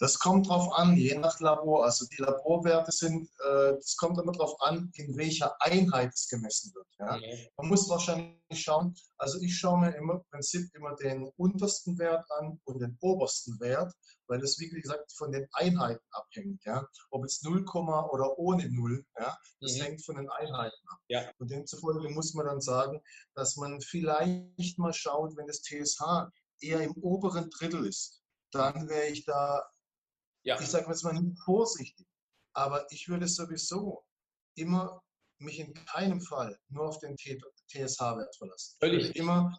Das kommt darauf an, je nach Labor. Also die Laborwerte sind, äh, das kommt immer darauf an, in welcher Einheit es gemessen wird. Ja? Okay. Man muss wahrscheinlich schauen, also ich schaue mir immer im Prinzip immer den untersten Wert an und den obersten Wert, weil das wie gesagt von den Einheiten abhängt. Ja? Ob es 0, oder ohne 0, ja? das mhm. hängt von den Einheiten ab. Ja. Und demzufolge muss man dann sagen, dass man vielleicht mal schaut, wenn das TSH eher im oberen Drittel ist, dann wäre ich da ja. Ich sage jetzt mal nicht vorsichtig, aber ich würde sowieso immer mich in keinem Fall nur auf den TSH-Wert verlassen. Völlig. Immer,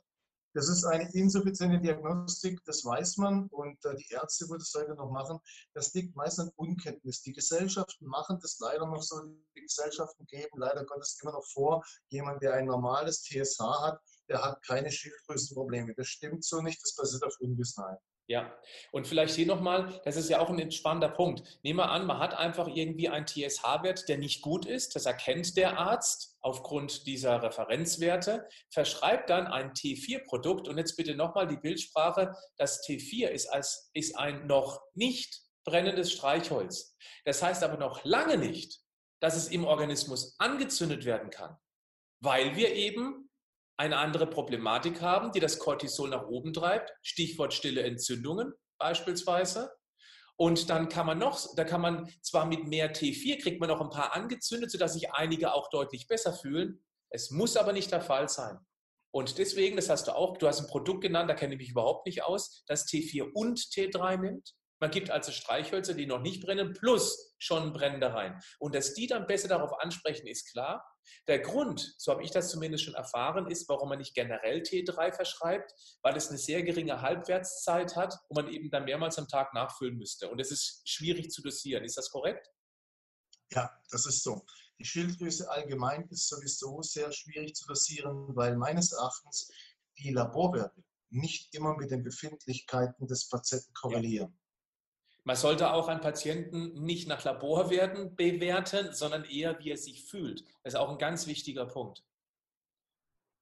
das ist eine insuffiziente Diagnostik, das weiß man und äh, die Ärzte würden es heute noch machen. Das liegt meist an Unkenntnis. Die Gesellschaften machen das leider noch so. Die Gesellschaften geben leider Gottes immer noch vor, jemand, der ein normales TSH hat, der hat keine Schilddrüsenprobleme. Das stimmt so nicht, das basiert auf Unwissenheit. Ja, und vielleicht hier nochmal, das ist ja auch ein entspannender Punkt. Nehmen wir an, man hat einfach irgendwie einen TSH-Wert, der nicht gut ist. Das erkennt der Arzt aufgrund dieser Referenzwerte, verschreibt dann ein T4-Produkt. Und jetzt bitte nochmal die Bildsprache. Das T4 ist, als, ist ein noch nicht brennendes Streichholz. Das heißt aber noch lange nicht, dass es im Organismus angezündet werden kann, weil wir eben eine andere Problematik haben, die das Cortisol nach oben treibt, Stichwort stille Entzündungen beispielsweise. Und dann kann man noch, da kann man zwar mit mehr T4 kriegt man noch ein paar angezündet, sodass sich einige auch deutlich besser fühlen. Es muss aber nicht der Fall sein. Und deswegen, das hast du auch, du hast ein Produkt genannt, da kenne ich mich überhaupt nicht aus, das T4 und T3 nimmt. Man gibt also Streichhölzer, die noch nicht brennen, plus schon brennende rein. Und dass die dann besser darauf ansprechen, ist klar. Der Grund, so habe ich das zumindest schon erfahren, ist, warum man nicht generell T3 verschreibt, weil es eine sehr geringe Halbwertszeit hat und man eben dann mehrmals am Tag nachfüllen müsste. Und es ist schwierig zu dosieren. Ist das korrekt? Ja, das ist so. Die Schilddrüse allgemein ist sowieso sehr schwierig zu dosieren, weil meines Erachtens die Laborwerte nicht immer mit den Befindlichkeiten des Patienten korrelieren. Ja. Man sollte auch einen Patienten nicht nach Laborwerten bewerten, sondern eher, wie er sich fühlt. Das ist auch ein ganz wichtiger Punkt.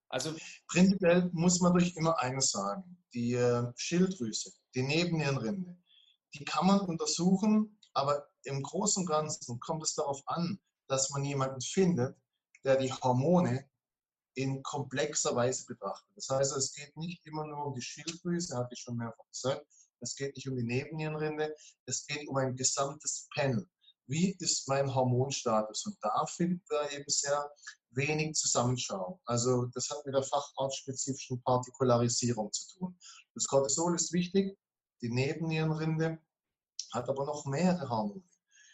Also Prinzipiell muss man durch immer eines sagen. Die äh, Schilddrüse, die Nebennierenrinde, die kann man untersuchen, aber im Großen und Ganzen kommt es darauf an, dass man jemanden findet, der die Hormone in komplexer Weise betrachtet. Das heißt, es geht nicht immer nur um die Schilddrüse, hatte ich schon mehrfach gesagt, es geht nicht um die Nebennierenrinde, es geht um ein gesamtes Panel. Wie ist mein Hormonstatus? Und da finden wir eben sehr wenig Zusammenschau. Also das hat mit der facharztspezifischen Partikularisierung zu tun. Das Cortisol ist wichtig, die Nebennierenrinde hat aber noch mehrere Hormone.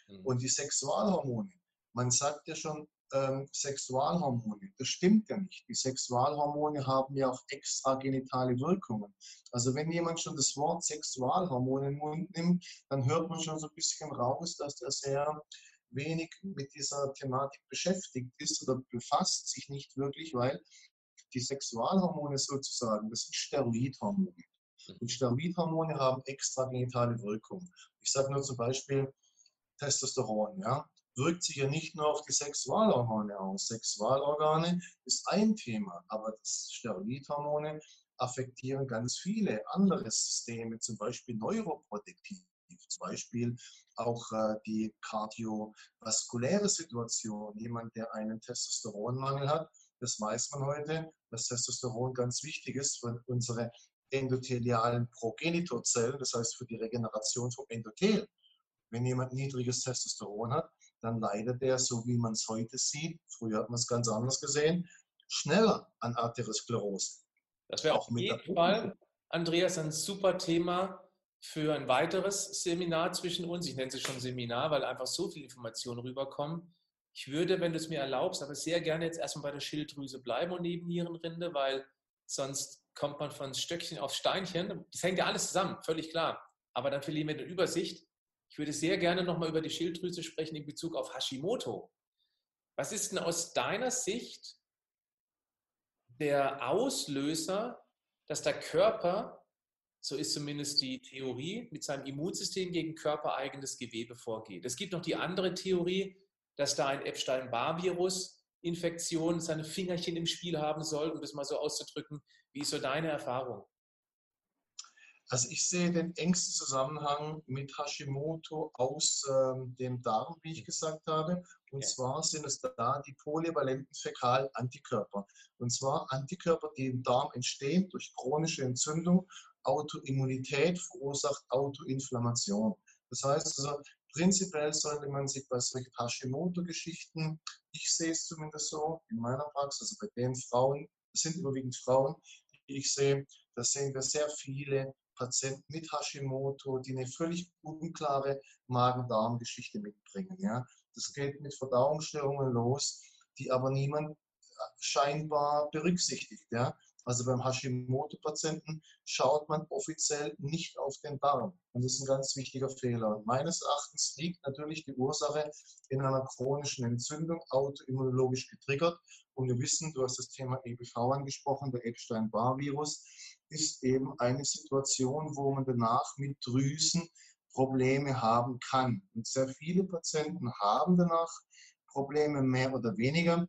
Mhm. Und die Sexualhormone, man sagt ja schon, ähm, Sexualhormone. Das stimmt ja nicht. Die Sexualhormone haben ja auch extragenitale Wirkungen. Also wenn jemand schon das Wort Sexualhormone in den Mund nimmt, dann hört man schon so ein bisschen raus, dass der sehr wenig mit dieser Thematik beschäftigt ist oder befasst sich nicht wirklich, weil die Sexualhormone sozusagen, das sind Steroidhormone. Und Steroidhormone haben extragenitale Wirkung. Ich sage nur zum Beispiel Testosteron. Ja? Wirkt sich ja nicht nur auf die Sexualhormone aus. Sexualorgane ist ein Thema, aber das Steroidhormone affektieren ganz viele andere Systeme, zum Beispiel neuroprotektiv, zum Beispiel auch äh, die kardiovaskuläre Situation. Jemand, der einen Testosteronmangel hat, das weiß man heute, dass Testosteron ganz wichtig ist für unsere endothelialen Progenitorzellen, das heißt für die Regeneration vom Endothel. Wenn jemand niedriges Testosteron hat, dann leidet er, so wie man es heute sieht, früher hat man es ganz anders gesehen, schneller an Arteriosklerose. Das wäre auch mit jeden Fall, Andreas, ein super Thema für ein weiteres Seminar zwischen uns. Ich nenne es schon Seminar, weil einfach so viele Informationen rüberkommen. Ich würde, wenn du es mir erlaubst, aber sehr gerne jetzt erstmal bei der Schilddrüse bleiben und neben Nierenrinde, weil sonst kommt man von Stöckchen auf Steinchen. Das hängt ja alles zusammen, völlig klar. Aber dann verlieren wir die Übersicht Ich würde sehr gerne nochmal über die Schilddrüse sprechen in Bezug auf Hashimoto. Was ist denn aus deiner Sicht der Auslöser, dass der Körper, so ist zumindest die Theorie, mit seinem Immunsystem gegen körpereigenes Gewebe vorgeht? Es gibt noch die andere Theorie, dass da ein Epstein-Barr-Virus Infektion seine Fingerchen im Spiel haben soll, um das mal so auszudrücken. Wie ist so deine Erfahrung? Also ich sehe den engsten Zusammenhang mit Hashimoto aus ähm, dem Darm, wie ich gesagt habe. Und okay. zwar sind es da die polyvalenten Fäkalantikörper. Und zwar Antikörper, die im Darm entstehen durch chronische Entzündung. Autoimmunität verursacht Autoinflammation. Das heißt also, prinzipiell sollte man sich bei solchen Hashimoto-Geschichten, ich sehe es zumindest so in meiner Praxis, also bei den Frauen, das sind überwiegend Frauen, die ich sehe, da sehen wir sehr viele Patienten mit Hashimoto, die eine völlig unklare Magen-Darm-Geschichte mitbringen. Ja. Das geht mit Verdauungsstörungen los, die aber niemand scheinbar berücksichtigt. Ja. Also beim Hashimoto-Patienten schaut man offiziell nicht auf den Darm. Und das ist ein ganz wichtiger Fehler. Und meines Erachtens liegt natürlich die Ursache in einer chronischen Entzündung, autoimmunologisch getriggert. Und wir wissen, du hast das Thema EBV angesprochen, der Epstein-Barr-Virus ist eben eine Situation, wo man danach mit Drüsen Probleme haben kann. Und sehr viele Patienten haben danach Probleme mehr oder weniger.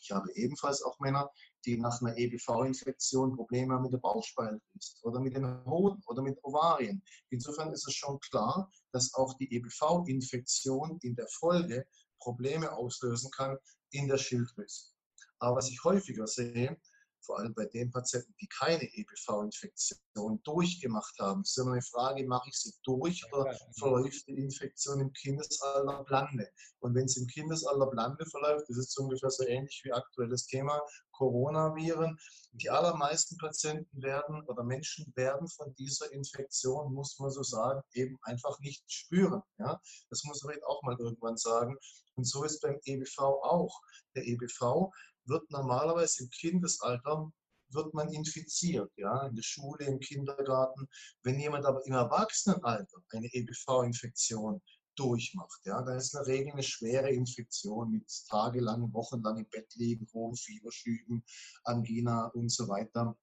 Ich habe ebenfalls auch Männer, die nach einer EBV-Infektion Probleme haben mit der Bauchspeicheldrüse oder mit den Hoden oder mit Ovarien. Insofern ist es schon klar, dass auch die EBV-Infektion in der Folge Probleme auslösen kann in der Schilddrüse. Aber was ich häufiger sehe, vor allem bei den Patienten, die keine EBV-Infektion durchgemacht haben. Es ist immer eine Frage, mache ich sie durch oder verläuft die Infektion im Kindesalter blande? Und wenn es im Kindesalter blande verläuft, das ist ungefähr so ähnlich wie aktuelles Thema Coronaviren. Die allermeisten Patienten werden oder Menschen werden von dieser Infektion, muss man so sagen, eben einfach nicht spüren. Ja? Das muss man auch mal irgendwann sagen. Und so ist beim EBV auch. Der EBV wird normalerweise im Kindesalter wird man infiziert, ja, in der Schule, im Kindergarten. Wenn jemand aber im Erwachsenenalter eine EBV-Infektion durchmacht, ja, dann ist in der Regel eine schwere Infektion mit tagelang, wochenlang im Bett liegen, hohen Fieberschüben, Angina und so weiter.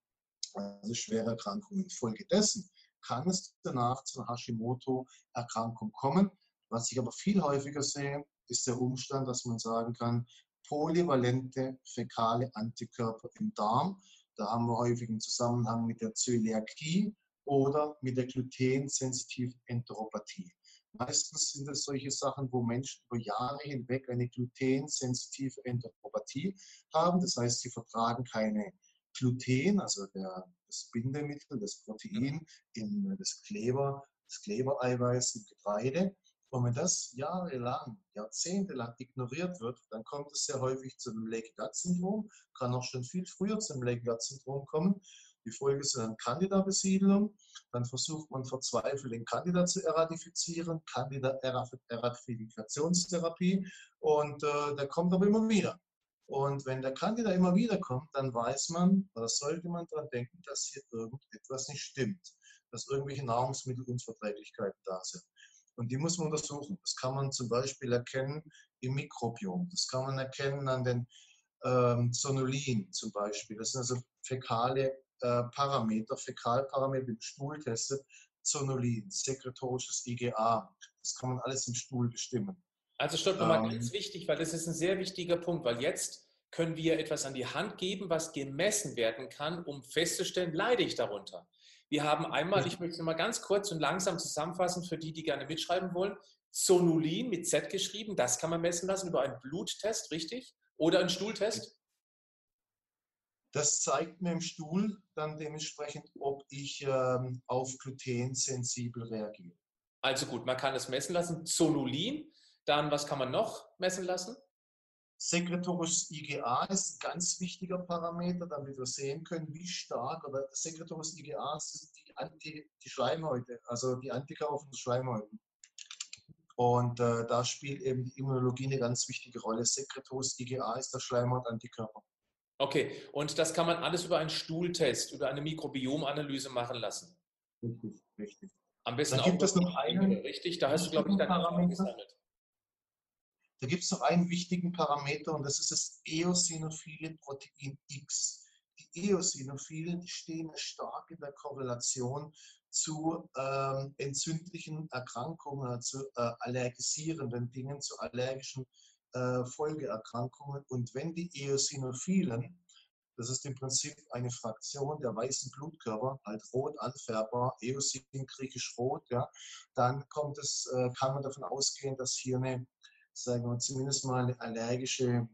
Also schwere Erkrankungen. Infolgedessen kann es danach zu einer Hashimoto-Erkrankung kommen. Was ich aber viel häufiger sehe, ist der Umstand, dass man sagen kann, polyvalente fäkale Antikörper im Darm. Da haben wir häufig einen Zusammenhang mit der Zöliakie oder mit der glutensensitiven Enteropathie. Meistens sind es solche Sachen, wo Menschen über Jahre hinweg eine glutensensitive Enteropathie haben. Das heißt, sie vertragen keine Gluten, also der, das Bindemittel, das Protein, in, das Kleber, das Klebereiweiß im Getreide. Und wenn das jahrelang, jahrzehntelang ignoriert wird, dann kommt es sehr häufig zu einem Leaky-Gut-Syndrom, kann auch schon viel früher zum Leaky-Gut-Syndrom kommen. Die Folge ist dann Candida-Besiedlung. Dann versucht man verzweifelt, den Candida zu eradifizieren, Candida-Eradifikationstherapie. Und äh, der kommt aber immer wieder. Und wenn der Candida immer wieder kommt, dann weiß man oder sollte man daran denken, dass hier irgendetwas nicht stimmt, dass irgendwelche Nahrungsmittelunverträglichkeiten da sind. Und die muss man untersuchen. Das kann man zum Beispiel erkennen im Mikrobiom. Das kann man erkennen an den ähm, Zonulin zum Beispiel. Das sind also fäkale äh, Parameter, Fäkalparameter, im Stuhl testet. Zonulin, sekretorisches IgA. Das kann man alles im Stuhl bestimmen. Also stopp nochmal ähm, ganz wichtig, weil das ist ein sehr wichtiger Punkt, weil jetzt können wir etwas an die Hand geben, was gemessen werden kann, um festzustellen, leide ich darunter. Wir haben einmal, ich möchte es mal ganz kurz und langsam zusammenfassen für die, die gerne mitschreiben wollen, Zonulin mit Z geschrieben, das kann man messen lassen über einen Bluttest, richtig? Oder einen Stuhltest? Das zeigt mir im Stuhl dann dementsprechend, ob ich ähm, auf Gluten sensibel reagiere. Also gut, man kann es messen lassen. Zonulin, dann was kann man noch messen lassen? Sekretoris IgA ist ein ganz wichtiger Parameter, damit wir sehen können, wie stark, oder Sekretoris IgA sind die, Anti, die Schleimhäute, also die Antikörper von Schleimhäuten. Und äh, da spielt eben die Immunologie eine ganz wichtige Rolle. Sekretoris IgA ist der Schleimhautantikörper. Okay, und das kann man alles über einen Stuhltest, über eine Mikrobiomanalyse machen lassen. Richtig, richtig. Am besten da gibt es noch einen, richtig, da hast du, glaube ich, deine Erfahrung gesammelt. Da gibt es noch einen wichtigen Parameter und das ist das eosinophile Protein X. Die Eosinophilen stehen stark in der Korrelation zu ähm, entzündlichen Erkrankungen, zu äh, allergisierenden Dingen, zu allergischen äh, Folgeerkrankungen. Und wenn die Eosinophilen, das ist im Prinzip eine Fraktion der weißen Blutkörper, halt rot anfärbbar, Eosin griechisch rot, ja, dann kommt es, äh, kann man davon ausgehen, dass hier eine, sagen wir zumindest mal eine allergische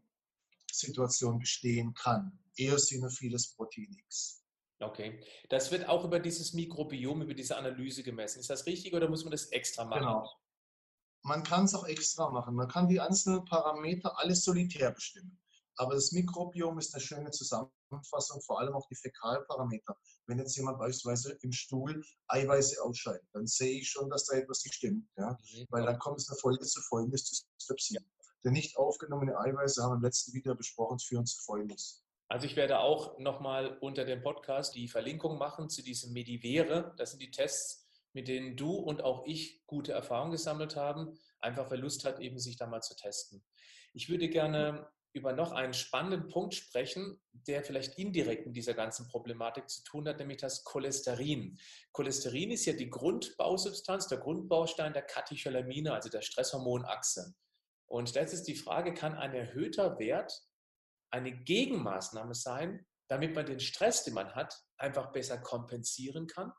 Situation bestehen kann. Eosinophiles Protein X. Okay. Das wird auch über dieses Mikrobiom, über diese Analyse gemessen. Ist das richtig oder muss man das extra machen? Genau. Man kann es auch extra machen. Man kann die einzelnen Parameter alles solitär bestimmen. Aber das Mikrobiom ist eine schöne Zusammenfassung, vor allem auch die Fäkalparameter. Wenn jetzt jemand beispielsweise im Stuhl Eiweiße ausscheidet, dann sehe ich schon, dass da etwas nicht stimmt. Ja? Mhm. Weil dann kommt es eine Folge zu folgendes Dyspepsie. Der nicht aufgenommene Eiweiße haben wir im letzten Video besprochen, führen zu folgendes. Also ich werde auch nochmal unter dem Podcast die Verlinkung machen zu diesem Medivere. Das sind die Tests, mit denen du und auch ich gute Erfahrungen gesammelt haben. Einfach wer Lust hat, eben sich da mal zu testen. Ich würde gerne über noch einen spannenden Punkt sprechen, der vielleicht indirekt mit dieser ganzen Problematik zu tun hat, nämlich das Cholesterin. Cholesterin ist ja die Grundbausubstanz, der Grundbaustein der Katecholamine, also der Stresshormonachse. Und jetzt ist die Frage, kann ein erhöhter Wert eine Gegenmaßnahme sein, damit man den Stress, den man hat, einfach besser kompensieren kann?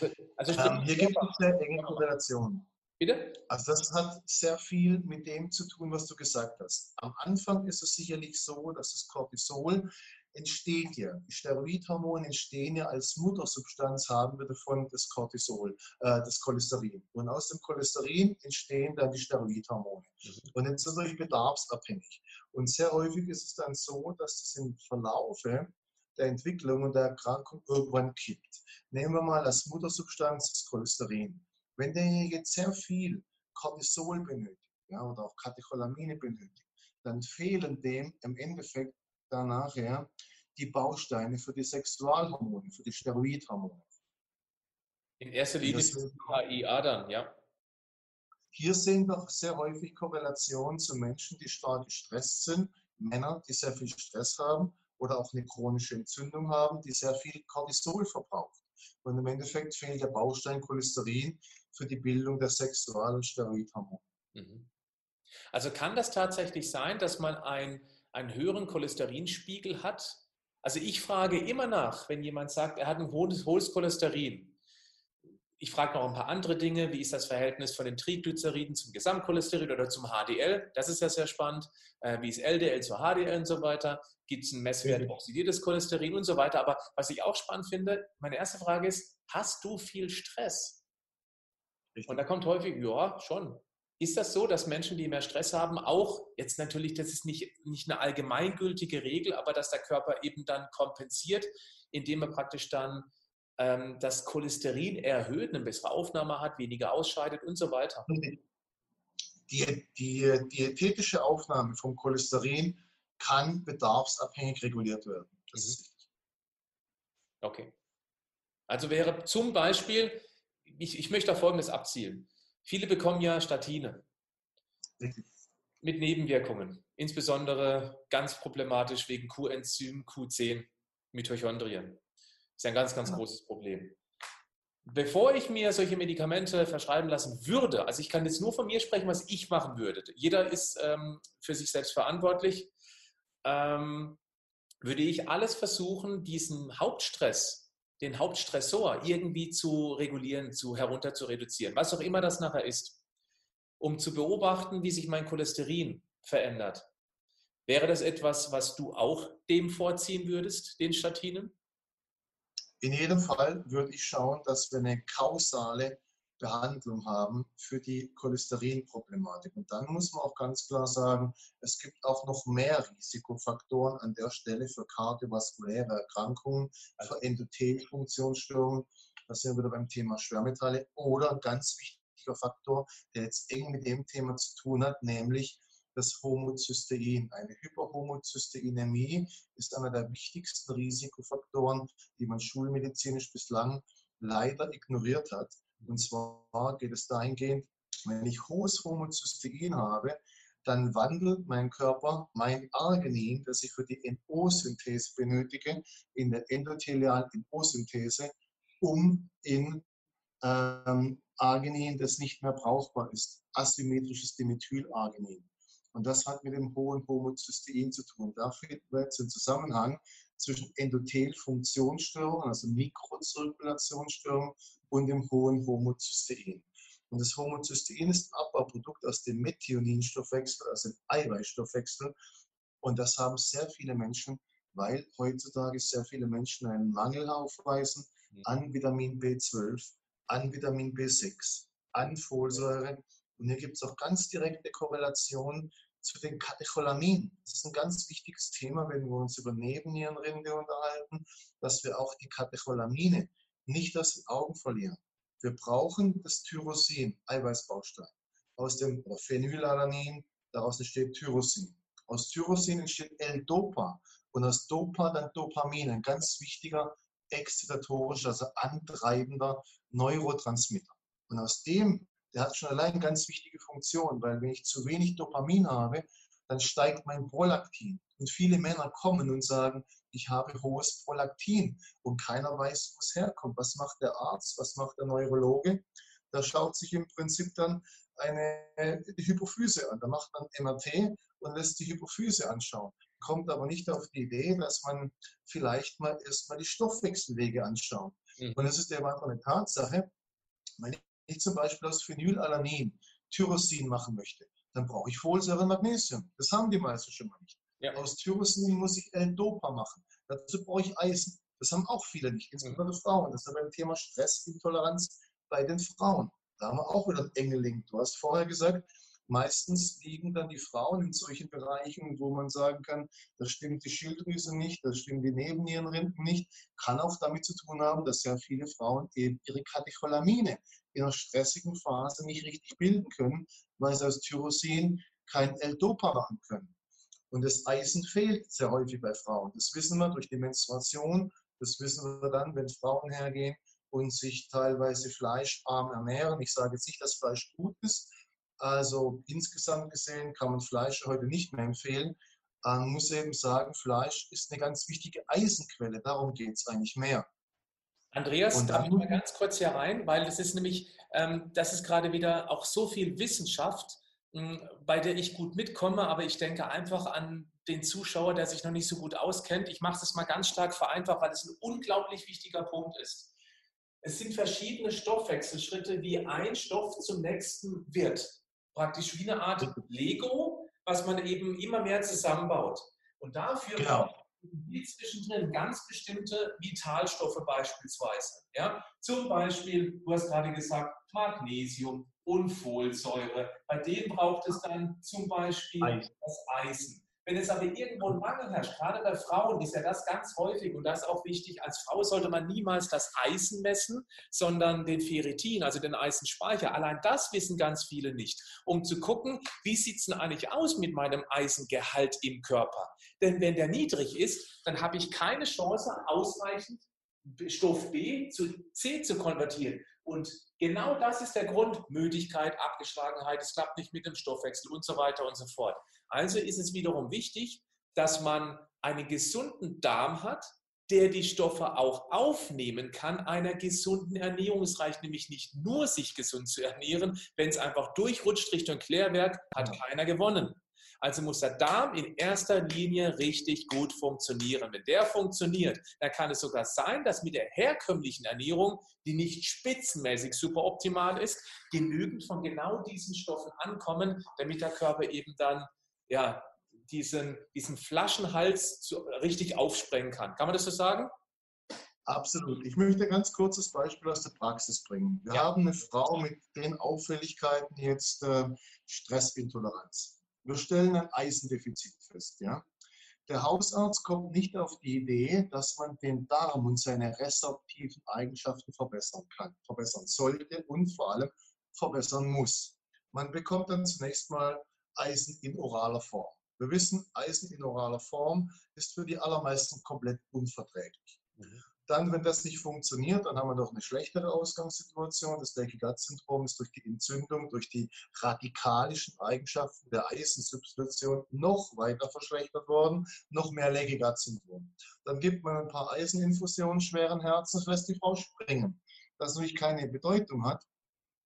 Also, also ähm, hier gibt es sehr enge Korrelationen. Bitte? Also das hat sehr viel mit dem zu tun, was du gesagt hast. Am Anfang ist es sicherlich so, dass das Cortisol entsteht ja. Die Steroidhormone entstehen ja als Muttersubstanz, haben wir davon das Cortisol, äh, das Cholesterin. Und aus dem Cholesterin entstehen dann die Steroidhormone. Mhm. Und jetzt ist natürlich bedarfsabhängig. Und sehr häufig ist es dann so, dass das im Verlaufe der Entwicklung und der Erkrankung irgendwann kippt. Nehmen wir mal als Muttersubstanz das Cholesterin. Wenn derjenige jetzt sehr viel Cortisol benötigt ja, oder auch Katecholamine benötigt, dann fehlen dem im Endeffekt danach ja, die Bausteine für die Sexualhormone, für die Steroidhormone. In erster Linie ist HIA dann, ja. Hier sehen wir sehr häufig Korrelationen zu Menschen, die stark gestresst sind, Männer, die sehr viel Stress haben oder auch eine chronische Entzündung haben, die sehr viel Cortisol verbrauchen. Und im Endeffekt fehlt der Baustein Cholesterin für die Bildung der Sexual- und Steroidhormone. Mhm. Also kann das tatsächlich sein, dass man ein einen höheren Cholesterinspiegel hat. Also ich frage immer nach, wenn jemand sagt, er hat ein hohes, hohes Cholesterin. Ich frage noch ein paar andere Dinge. Wie ist das Verhältnis von den Triglyceriden zum Gesamtcholesterin oder zum HDL? Das ist ja sehr spannend. Äh, wie ist LDL zu HDL und so weiter? Gibt es einen Messwert oxidiertes Cholesterin und so weiter? Aber was ich auch spannend finde, meine erste Frage ist, hast du viel Stress? Richtig. Und da kommt häufig, ja, schon. Ist das so, dass Menschen, die mehr Stress haben, auch, jetzt natürlich, das ist nicht, nicht eine allgemeingültige Regel, aber dass der Körper eben dann kompensiert, indem er praktisch dann ähm, das Cholesterin erhöht, eine bessere Aufnahme hat, weniger ausscheidet und so weiter? Die, die diätetische Aufnahme vom Cholesterin kann bedarfsabhängig reguliert werden. Das mhm. ist richtig. Okay. Also wäre zum Beispiel, ich, ich möchte da Folgendes abzielen. Viele bekommen ja Statine mit Nebenwirkungen, insbesondere ganz problematisch wegen Coenzym Q10 Mitochondrien. Das ist ein ganz, ganz großes Problem. Bevor ich mir solche Medikamente verschreiben lassen würde, also ich kann jetzt nur von mir sprechen, was ich machen würde. Jeder ist ähm, für sich selbst verantwortlich. Ähm, würde ich alles versuchen, diesen Hauptstress den Hauptstressor irgendwie zu regulieren, zu herunter zu reduzieren, was auch immer das nachher ist, um zu beobachten, wie sich mein Cholesterin verändert. Wäre das etwas, was du auch dem vorziehen würdest, den Statinen? In jedem Fall würde ich schauen, dass wir eine kausale Behandlung haben für die Cholesterinproblematik. Und dann muss man auch ganz klar sagen, es gibt auch noch mehr Risikofaktoren an der Stelle für kardiovaskuläre Erkrankungen, für Endothelfunktionsstörungen. Da sind wir wieder beim Thema Schwermetalle. Oder ein ganz wichtiger Faktor, der jetzt eng mit dem Thema zu tun hat, nämlich das Homozystein. Eine Hyperhomozysteinämie ist einer der wichtigsten Risikofaktoren, die man schulmedizinisch bislang leider ignoriert hat. Und zwar geht es dahingehend, wenn ich hohes Homozystein habe, dann wandelt mein Körper mein Arginin, das ich für die NO-Synthese benötige, in der endothelialen NO-Synthese, um in ähm, Arginin, das nicht mehr brauchbar ist, asymmetrisches Dimethylarginin. Und das hat mit dem hohen Homozystein zu tun. Da finden wir jetzt den Zusammenhang zwischen Endothelfunktionsstörungen, also Mikrozirkulationsstörungen und dem hohen Homozystein. Und das Homozystein ist ein Abbauprodukt aus dem Methioninstoffwechsel, also dem Eiweißstoffwechsel. Und das haben sehr viele Menschen, weil heutzutage sehr viele Menschen einen Mangel aufweisen mhm. an Vitamin B12, an Vitamin B6, an Folsäure. Und hier gibt es auch ganz direkte Korrelationen zu den Katecholaminen. Das ist ein ganz wichtiges Thema, wenn wir uns über Nebennierenrinde unterhalten, dass wir auch die Katecholamine nicht aus den Augen verlieren. Wir brauchen das Tyrosin, Eiweißbaustein, aus dem Phenylalanin, daraus entsteht Tyrosin. Aus Tyrosin entsteht L-Dopa und aus Dopa dann Dopamin, ein ganz wichtiger excitatorischer, also antreibender Neurotransmitter. Und aus dem, der hat schon allein ganz wichtige Funktion, weil wenn ich zu wenig Dopamin habe, dann steigt mein Prolaktin. Und viele Männer kommen und sagen, ich habe hohes Prolaktin und keiner weiß, wo es herkommt. Was macht der Arzt? Was macht der Neurologe? Da schaut sich im Prinzip dann eine die Hypophyse an. Da macht man MRT und lässt die Hypophyse anschauen. Kommt aber nicht auf die Idee, dass man vielleicht mal erstmal die Stoffwechselwege anschaut. Mhm. Und das ist ja einfach eine Tatsache. Wenn ich zum Beispiel aus Phenylalanin Tyrosin machen möchte, dann brauche ich Folsäure und Magnesium. Das haben die meisten schon mal nicht. Ja. Aus Tyrosin muss ich L-Dopa machen. Dazu brauche ich Eisen. Das haben auch viele nicht, insbesondere mhm. Frauen. Das ist aber ein Thema Stressintoleranz bei den Frauen. Da haben wir auch wieder einen engen Link. Du hast vorher gesagt, meistens liegen dann die Frauen in solchen Bereichen, wo man sagen kann, da stimmt die Schilddrüse nicht, da stimmen die Nebennierenrinden nicht. Kann auch damit zu tun haben, dass ja viele Frauen eben ihre Katecholamine in einer stressigen Phase nicht richtig bilden können, weil sie aus Tyrosin kein L-Dopa machen können. Und das Eisen fehlt sehr häufig bei Frauen. Das wissen wir durch die Menstruation. Das wissen wir dann, wenn Frauen hergehen und sich teilweise fleischarm ernähren. Ich sage jetzt nicht, dass Fleisch gut ist. Also insgesamt gesehen kann man Fleisch heute nicht mehr empfehlen. Man muss eben sagen, Fleisch ist eine ganz wichtige Eisenquelle. Darum geht es eigentlich mehr. Andreas, darf ich mal ganz kurz hier rein, weil das ist nämlich, ähm, das ist gerade wieder auch so viel Wissenschaft, bei der ich gut mitkomme, aber ich denke einfach an den Zuschauer, der sich noch nicht so gut auskennt. Ich mache es mal ganz stark vereinfacht, weil es ein unglaublich wichtiger Punkt ist. Es sind verschiedene Stoffwechselschritte, wie ein Stoff zum nächsten wird. Praktisch wie eine Art Lego, was man eben immer mehr zusammenbaut. Und dafür genau. braucht zwischendrin ganz bestimmte Vitalstoffe beispielsweise. Ja? Zum Beispiel, du hast gerade gesagt, Magnesium, und Folsäure. Bei denen braucht es dann zum Beispiel Eisen. das Eisen. Wenn es aber irgendwo ein Mangel herrscht, gerade bei Frauen ist ja das ganz häufig und das ist auch wichtig, als Frau sollte man niemals das Eisen messen, sondern den Ferritin, also den Eisenspeicher. Allein das wissen ganz viele nicht, um zu gucken, wie sieht es denn eigentlich aus mit meinem Eisengehalt im Körper. Denn wenn der niedrig ist, dann habe ich keine Chance, ausreichend Stoff B zu C zu konvertieren. Und genau das ist der Grund. Müdigkeit, Abgeschlagenheit, es klappt nicht mit dem Stoffwechsel und so weiter und so fort. Also ist es wiederum wichtig, dass man einen gesunden Darm hat, der die Stoffe auch aufnehmen kann, einer gesunden Ernährung. Es reicht nämlich nicht nur, sich gesund zu ernähren. Wenn es einfach durchrutscht Richtung Klärwerk, hat keiner gewonnen. Also muss der Darm in erster Linie richtig gut funktionieren. Wenn der funktioniert, dann kann es sogar sein, dass mit der herkömmlichen Ernährung, die nicht spitzenmäßig super optimal ist, genügend von genau diesen Stoffen ankommen, damit der Körper eben dann ja, diesen, diesen Flaschenhals zu, richtig aufsprengen kann. Kann man das so sagen? Absolut. Ich möchte ein ganz kurzes Beispiel aus der Praxis bringen. Wir ja. haben eine Frau mit den Auffälligkeiten jetzt äh, Stressintoleranz. Wir stellen ein Eisendefizit fest. Ja? Der Hausarzt kommt nicht auf die Idee, dass man den Darm und seine resorptiven Eigenschaften verbessern kann, verbessern sollte und vor allem verbessern muss. Man bekommt dann zunächst mal Eisen in oraler Form. Wir wissen, Eisen in oraler Form ist für die allermeisten komplett unverträglich. Mhm. Dann, wenn das nicht funktioniert, dann haben wir noch eine schlechtere Ausgangssituation. Das Leaky Gut Syndrom ist durch die Entzündung, durch die radikalischen Eigenschaften der Eisensubstitution noch weiter verschlechtert worden, noch mehr Leaky Gut Syndrom. Dann gibt man ein paar Eiseninfusionen schweren Herzens, lässt die Frau springen. Das natürlich keine Bedeutung hat,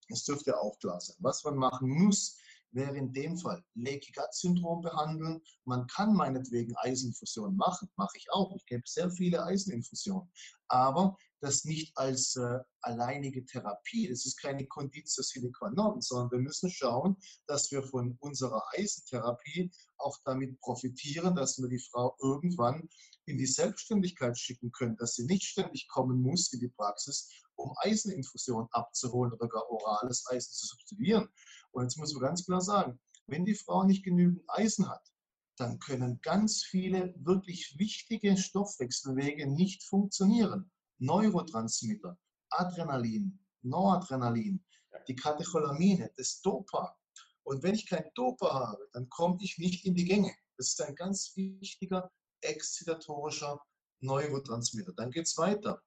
das dürfte auch klar sein. Was man machen muss, wäre in dem Fall Leaky Gut Syndrom behandeln. Man kann meinetwegen Eiseninfusionen machen, mache ich auch. Ich gebe sehr viele Eiseninfusionen. Aber das nicht als äh, alleinige Therapie. Es ist keine Conditio sine qua non, sondern wir müssen schauen, dass wir von unserer Eisentherapie auch damit profitieren, dass wir die Frau irgendwann in die Selbstständigkeit schicken können, dass sie nicht ständig kommen muss in die Praxis, um Eiseninfusion abzuholen oder gar orales Eisen zu substituieren. Und jetzt muss man ganz klar sagen, wenn die Frau nicht genügend Eisen hat, dann können ganz viele wirklich wichtige Stoffwechselwege nicht funktionieren. Neurotransmitter, Adrenalin, Noradrenalin, die Katecholamine, das Dopa. Und wenn ich kein Dopa habe, dann komme ich nicht in die Gänge. Das ist ein ganz wichtiger exzitatorischer Neurotransmitter. Dann geht es weiter,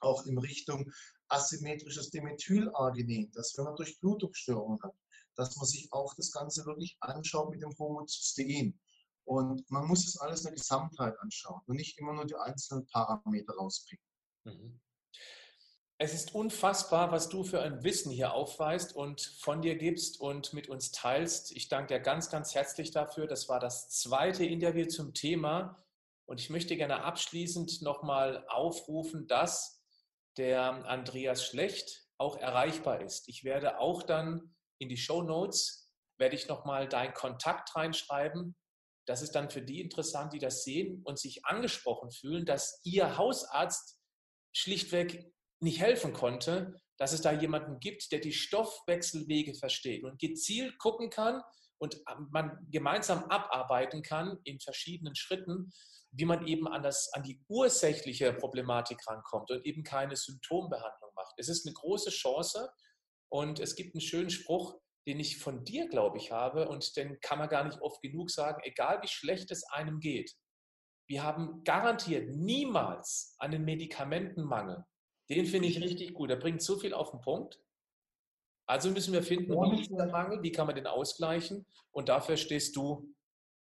auch in Richtung asymmetrisches Dimethylarginin, dass wenn man Durchblutungsstörungen hat, dass man sich auch das Ganze wirklich anschaut mit dem Homozystein. Und man muss es alles in der Gesamtheit anschauen und nicht immer nur die einzelnen Parameter rauspicken. Mhm. Es ist unfassbar, was du für ein Wissen hier aufweist und von dir gibst und mit uns teilst. Ich danke dir ganz, ganz herzlich dafür. Das war das zweite Interview zum Thema. Und ich möchte gerne abschließend nochmal aufrufen, dass der Andreas Schlecht auch erreichbar ist. Ich werde auch dann in die Show Notes, werde ich nochmal deinen Kontakt reinschreiben. Das ist dann für die interessant, die das sehen und sich angesprochen fühlen, dass ihr Hausarzt schlichtweg nicht helfen konnte, dass es da jemanden gibt, der die Stoffwechselwege versteht und gezielt gucken kann und man gemeinsam abarbeiten kann in verschiedenen Schritten, wie man eben an, das, an die ursächliche Problematik rankommt und eben keine Symptombehandlung macht. Es ist eine große Chance und es gibt einen schönen Spruch, den ich von dir, glaube ich, habe und den kann man gar nicht oft genug sagen, egal wie schlecht es einem geht. Wir haben garantiert niemals einen Medikamentenmangel. Den finde ich richtig gut. Der bringt so viel auf den Punkt. Also müssen wir finden, wie ist der Mangel, wie kann man den ausgleichen? Und dafür stehst du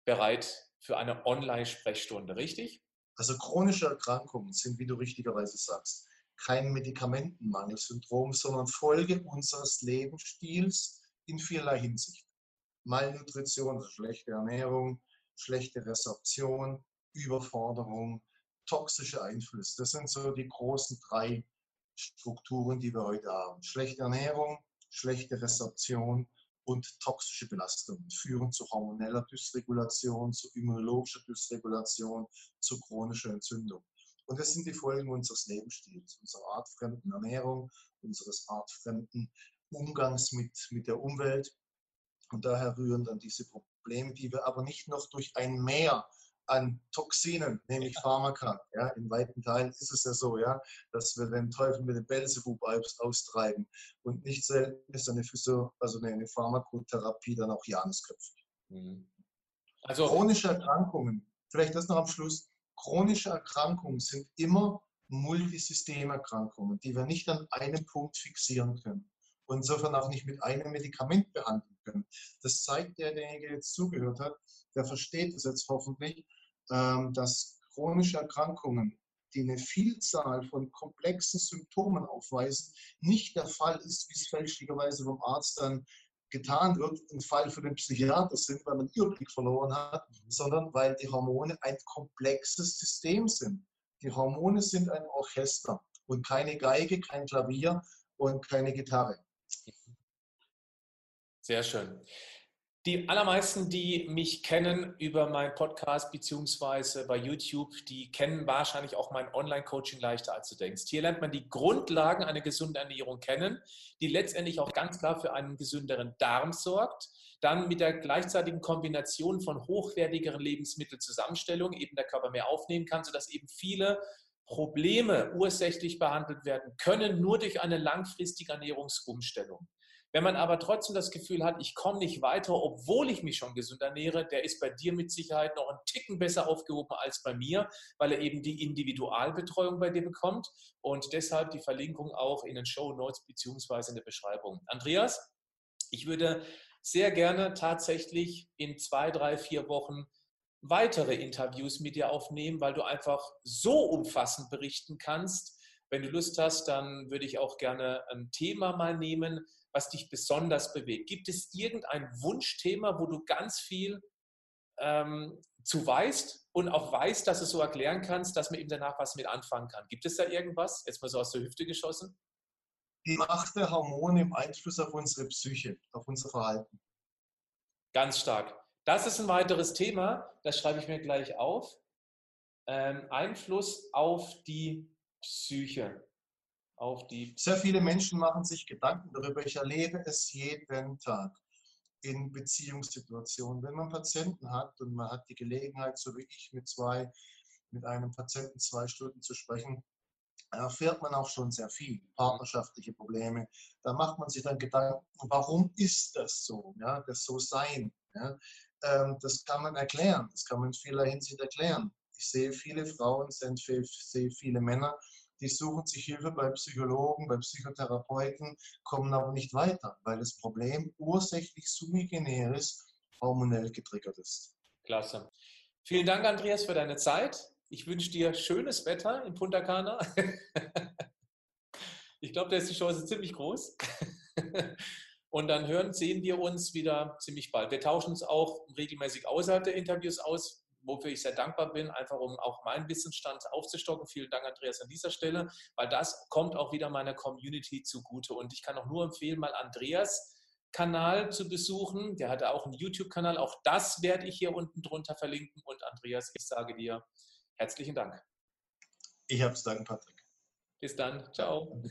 bereit für eine Online-Sprechstunde, richtig? Also chronische Erkrankungen sind, wie du richtigerweise sagst, kein Medikamentenmangelsyndrom, sondern Folge unseres Lebensstils in vielerlei Hinsicht. Malnutrition, also schlechte Ernährung, schlechte Resorption, Überforderung, toxische Einflüsse. Das sind so die großen drei Strukturen, die wir heute haben. Schlechte Ernährung, schlechte Resorption und toxische Belastungen führen zu hormoneller Dysregulation, zu immunologischer Dysregulation, zu chronischer Entzündung. Und das sind die Folgen unseres Lebensstils, unserer artfremden Ernährung, unseres artfremden Umgangs mit, mit der Umwelt. Und daher rühren dann diese Probleme, die wir aber nicht noch durch ein Mehr an Toxinen, nämlich Pharmaka. Ja, in weiten Teilen ist es ja so, ja, dass wir den Teufel mit dem Belzebub austreiben. Und nicht selten ist eine Physio, also eine Pharmakotherapie dann auch Janusköpfig. Mhm. Also chronische Erkrankungen, vielleicht das noch am Schluss. Chronische Erkrankungen sind immer Multisystemerkrankungen, die wir nicht an einem Punkt fixieren können und insofern auch nicht mit einem Medikament behandeln können. Das zeigt der, derjenige jetzt zugehört hat, der versteht es jetzt hoffentlich, ähm, dass chronische Erkrankungen, die eine Vielzahl von komplexen Symptomen aufweisen, nicht der Fall ist, wie es fälschlicherweise vom Arzt dann getan wird, ein Fall für den Psychiater sind, weil man den Überblick verloren hat, sondern weil die Hormone ein komplexes System sind. Die Hormone sind ein Orchester und keine Geige, kein Klavier und keine Gitarre. Sehr schön. Die allermeisten, die mich kennen über meinen Podcast beziehungsweise bei YouTube, die kennen wahrscheinlich auch mein Online-Coaching leichter als du denkst. Hier lernt man die Grundlagen einer gesunden Ernährung kennen, die letztendlich auch ganz klar für einen gesünderen Darm sorgt. Dann mit der gleichzeitigen Kombination von hochwertigeren Lebensmittelzusammenstellungen eben der Körper mehr aufnehmen kann, sodass eben viele Probleme ursächlich behandelt werden können, nur durch eine langfristige Ernährungsumstellung. Wenn man aber trotzdem das Gefühl hat, ich komme nicht weiter, obwohl ich mich schon gesund ernähre, der ist bei dir mit Sicherheit noch einen Ticken besser aufgehoben als bei mir, weil er eben die Individualbetreuung bei dir bekommt und deshalb die Verlinkung auch in den Show Notes beziehungsweise in der Beschreibung. Andreas, ich würde sehr gerne tatsächlich in zwei, drei, vier Wochen weitere Interviews mit dir aufnehmen, weil du einfach so umfassend berichten kannst. Wenn du Lust hast, dann würde ich auch gerne ein Thema mal nehmen, was dich besonders bewegt. Gibt es irgendein Wunschthema, wo du ganz viel ähm, zu weißt und auch weißt, dass du es so erklären kannst, dass man eben danach was mit anfangen kann? Gibt es da irgendwas? Jetzt mal so aus der Hüfte geschossen. Die Macht der Hormone im Einfluss auf unsere Psyche, auf unser Verhalten. Ganz stark. Das ist ein weiteres Thema, das schreibe ich mir gleich auf. Ähm, Einfluss auf die Psyche. Auf die Sehr viele Menschen machen sich Gedanken darüber. Ich erlebe es jeden Tag in Beziehungssituationen. Wenn man Patienten hat und man hat die Gelegenheit, so wie ich, mit zwei, mit einem Patienten zwei Stunden zu sprechen, erfährt man auch schon sehr viel, partnerschaftliche Probleme. Da macht man sich dann Gedanken, warum ist das so, ja, das so sein. Ja? Ähm, das kann man erklären, das kann man in vieler Hinsicht erklären. Ich sehe viele Frauen, sehe viele Männer, die suchen sich Hilfe bei Psychologen, bei Psychotherapeuten, kommen aber nicht weiter, weil das Problem ursächlich sui generis hormonell getriggert ist. Klasse. Vielen Dank, Andreas, für deine Zeit. Ich wünsche dir schönes Wetter in Punta Cana. ich glaube, da ist die Chance ziemlich groß. Und dann hören, sehen wir uns wieder ziemlich bald. Wir tauschen uns auch regelmäßig außerhalb der Interviews aus, wofür ich sehr dankbar bin, einfach um auch meinen Wissensstand aufzustocken. Vielen Dank, Andreas, an dieser Stelle, weil das kommt auch wieder meiner Community zugute. Und ich kann auch nur empfehlen, mal Andreas Kanal zu besuchen. Der hatte auch einen YouTube-Kanal. Auch das werde ich hier unten drunter verlinken. Und Andreas, ich sage dir herzlichen Dank. Ich habe es danken, Patrick. Bis dann. Ciao.